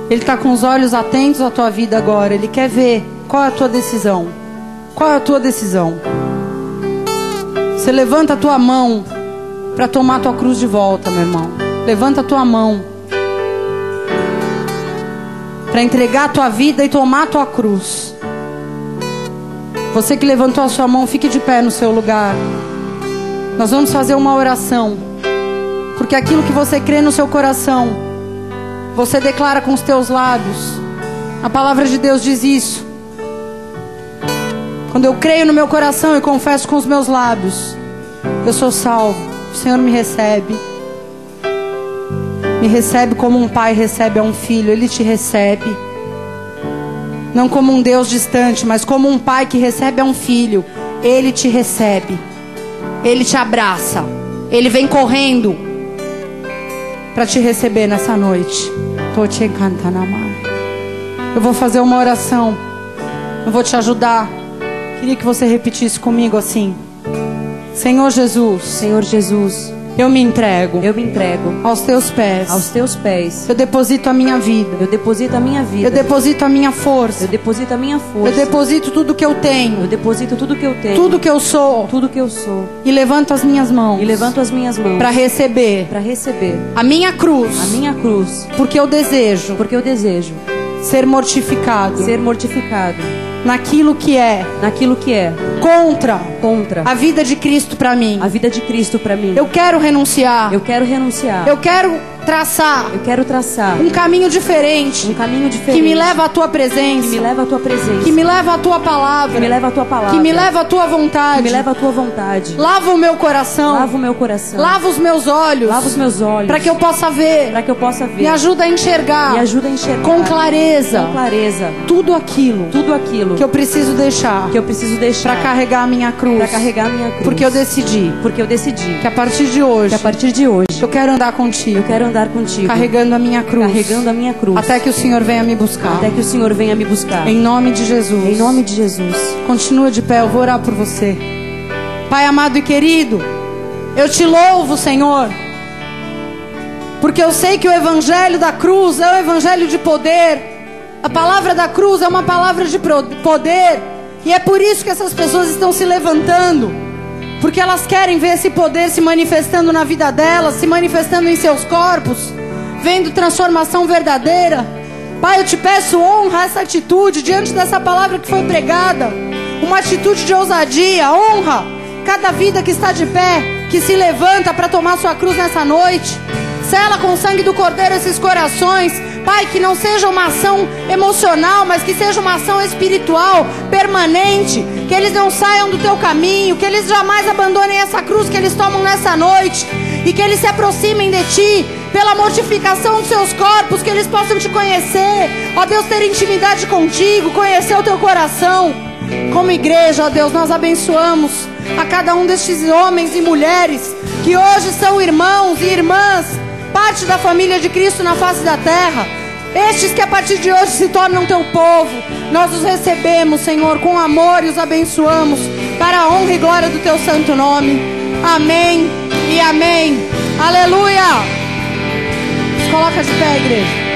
ele está com os olhos atentos à tua vida agora. Ele quer ver qual é a tua decisão. Qual é a tua decisão? Você levanta a tua mão para tomar a tua cruz de volta, meu irmão. Levanta a tua mão para entregar a tua vida e tomar a tua cruz. Você que levantou a sua mão, fique de pé no seu lugar. Nós vamos fazer uma oração. Porque aquilo que você crê no seu coração, você declara com os teus lábios. A palavra de Deus diz isso. Quando eu creio no meu coração e confesso com os meus lábios, eu sou salvo. O Senhor me recebe. Me recebe como um pai recebe a um filho. Ele te recebe. Não como um Deus distante, mas como um pai que recebe a um filho. Ele te recebe. Ele te abraça. Ele vem correndo para te receber nessa noite. Eu vou fazer uma oração. Eu vou te ajudar. Queria que você repetisse comigo assim: Senhor Jesus, Senhor Jesus, eu me entrego. Eu me entrego aos teus pés. Aos teus pés. Eu deposito a minha vida. Eu deposito a minha vida. Eu deposito a minha força. Eu deposito a minha força. Eu deposito tudo que eu tenho. Eu deposito tudo que eu tenho. Tudo que eu sou. Tudo que eu sou. E levanto as minhas mãos. E levanto as minhas mãos para receber. Para receber a minha cruz. A minha cruz. Porque eu desejo. Porque eu desejo ser mortificado. Ser mortificado naquilo que é, naquilo que é contra, contra a vida de Cristo para mim. A vida de Cristo para mim. Eu quero renunciar. Eu quero renunciar. Eu quero traçar. Eu quero traçar um caminho diferente. Um caminho diferente. Que me leva à tua presença. Que me leva à tua presença. Que me leva à tua palavra. Que me leva à tua palavra. Que me leva à tua vontade. Que me leva à tua vontade. Lava o meu coração. Lava o meu coração. Lava os meus olhos. Lava os meus olhos. Para que eu possa ver. Para que eu possa ver. Me ajuda a enxergar. Me ajuda a enxergar. Com clareza. Com clareza. Tudo aquilo. Tudo aquilo. Que eu preciso deixar. Que eu preciso deixar. Para carregar a minha cruz. Para carregar a minha cruz. Porque eu decidi. Porque eu decidi. Que a partir de hoje. Que a partir de hoje. Eu quero andar contigo. Eu quero andar contigo. Carregando carregando a minha cruz. Carregando a minha cruz. Até que o Senhor venha me buscar. Até que o Senhor venha me buscar. Em nome de Jesus. Em nome de Jesus. Continua de pé, eu vou orar por você. Pai amado e querido, eu te louvo, Senhor. Porque eu sei que o evangelho da cruz é o evangelho de poder. A palavra da cruz é uma palavra de poder. E é por isso que essas pessoas estão se levantando. Porque elas querem ver esse poder se manifestando na vida delas, se manifestando em seus corpos vendo transformação verdadeira. Pai, eu te peço honra essa atitude diante dessa palavra que foi pregada. Uma atitude de ousadia, honra cada vida que está de pé, que se levanta para tomar sua cruz nessa noite. Sela com o sangue do Cordeiro esses corações. Pai, que não seja uma ação emocional, mas que seja uma ação espiritual, permanente. Que eles não saiam do teu caminho, que eles jamais abandonem essa cruz que eles tomam nessa noite. E que eles se aproximem de ti, pela mortificação dos seus corpos, que eles possam te conhecer, ó Deus, ter intimidade contigo, conhecer o teu coração. Como igreja, ó Deus, nós abençoamos a cada um destes homens e mulheres que hoje são irmãos e irmãs, parte da família de Cristo na face da terra. Estes que a partir de hoje se tornam teu povo, nós os recebemos, Senhor, com amor e os abençoamos para a honra e glória do teu santo nome. Amém e amém. Aleluia! coloca de pé, igreja.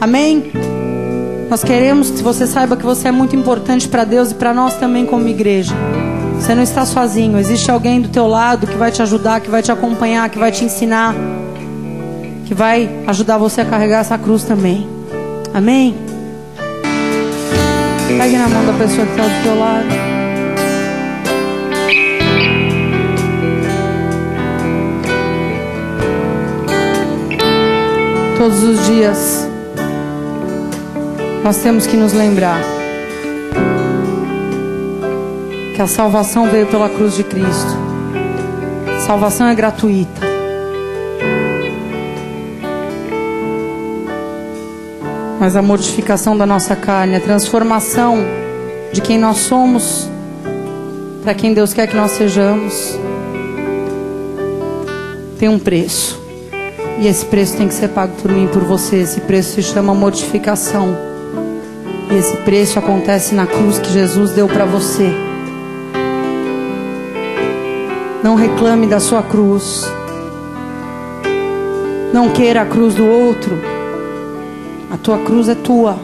Amém? Nós queremos que você saiba que você é muito importante para Deus e para nós também como igreja. Você não está sozinho. Existe alguém do teu lado que vai te ajudar, que vai te acompanhar, que vai te ensinar, que vai ajudar você a carregar essa cruz também. Amém? Pegue na mão da pessoa que está do teu lado. Todos os dias nós temos que nos lembrar que a salvação veio pela cruz de Cristo. Salvação é gratuita. Mas a mortificação da nossa carne, a transformação de quem nós somos para quem Deus quer que nós sejamos, tem um preço. E esse preço tem que ser pago por mim e por você. Esse preço se chama mortificação. E esse preço acontece na cruz que Jesus deu para você. Não reclame da sua cruz. Não queira a cruz do outro. A tua cruz é tua.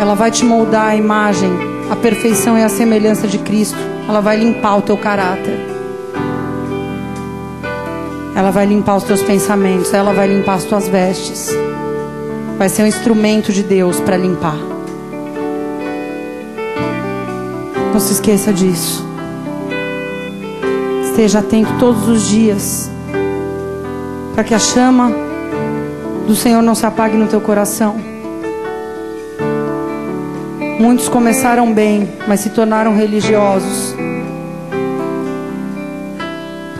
Ela vai te moldar a imagem, a perfeição e a semelhança de Cristo. Ela vai limpar o teu caráter. Ela vai limpar os teus pensamentos, ela vai limpar as tuas vestes. Vai ser um instrumento de Deus para limpar. Não se esqueça disso. Esteja atento todos os dias para que a chama do Senhor não se apague no teu coração. Muitos começaram bem, mas se tornaram religiosos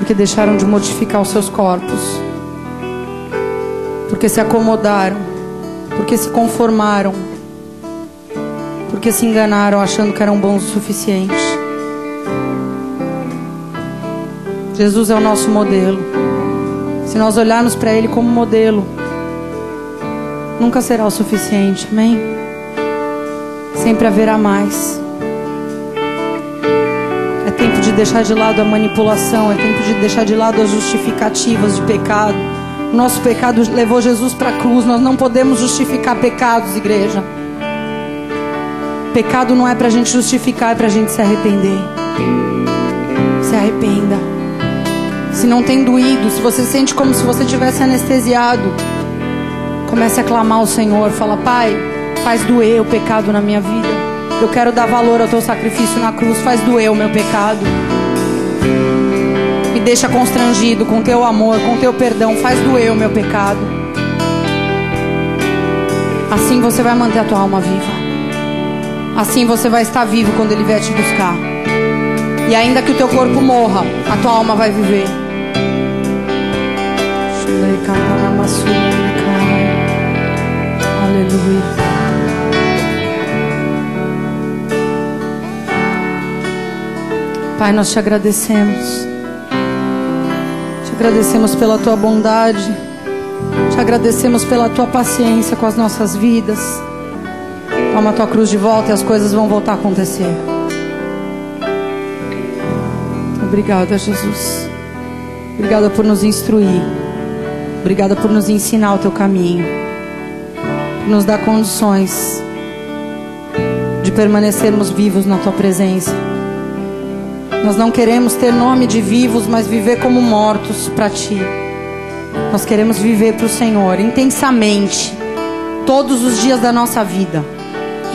porque deixaram de modificar os seus corpos, porque se acomodaram, porque se conformaram, porque se enganaram achando que eram bons o suficiente. Jesus é o nosso modelo. Se nós olharmos para Ele como modelo, nunca será o suficiente, amém? Sempre haverá mais tempo de deixar de lado a manipulação, é tempo de deixar de lado as justificativas de pecado. O nosso pecado levou Jesus para a cruz, nós não podemos justificar pecados, igreja. Pecado não é para a gente justificar, é para a gente se arrepender. Se arrependa. Se não tem doído, se você sente como se você tivesse anestesiado, comece a clamar ao Senhor. Fala, Pai, faz doer o pecado na minha vida. Eu quero dar valor ao teu sacrifício na cruz. Faz doer o meu pecado. Deixa constrangido com teu amor, com teu perdão. Faz doer o meu pecado. Assim você vai manter a tua alma viva. Assim você vai estar vivo quando ele vier te buscar. E ainda que o teu corpo morra, a tua alma vai viver. Aleluia. Pai, nós te agradecemos. Agradecemos pela tua bondade. Te agradecemos pela tua paciência com as nossas vidas. Toma a tua cruz de volta e as coisas vão voltar a acontecer. Obrigada, Jesus. Obrigada por nos instruir. Obrigada por nos ensinar o teu caminho. Por nos dar condições de permanecermos vivos na tua presença. Nós não queremos ter nome de vivos, mas viver como mortos para Ti. Nós queremos viver para o Senhor intensamente, todos os dias da nossa vida.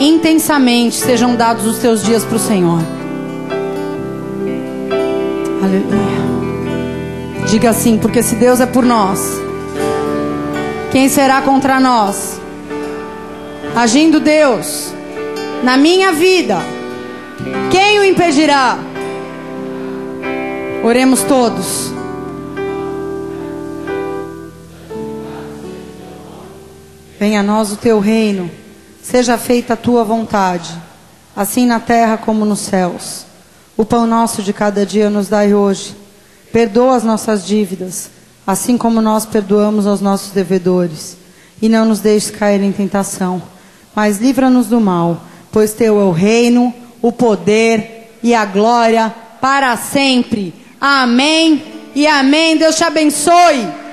Intensamente sejam dados os teus dias para o Senhor. Aleluia. Diga assim, porque se Deus é por nós, quem será contra nós? Agindo Deus na minha vida, quem o impedirá? Oremos todos. Venha a nós o teu reino, seja feita a tua vontade, assim na terra como nos céus. O pão nosso de cada dia nos dai hoje. Perdoa as nossas dívidas, assim como nós perdoamos aos nossos devedores. E não nos deixes cair em tentação, mas livra-nos do mal, pois teu é o reino, o poder e a glória para sempre. Amém e amém. Deus te abençoe.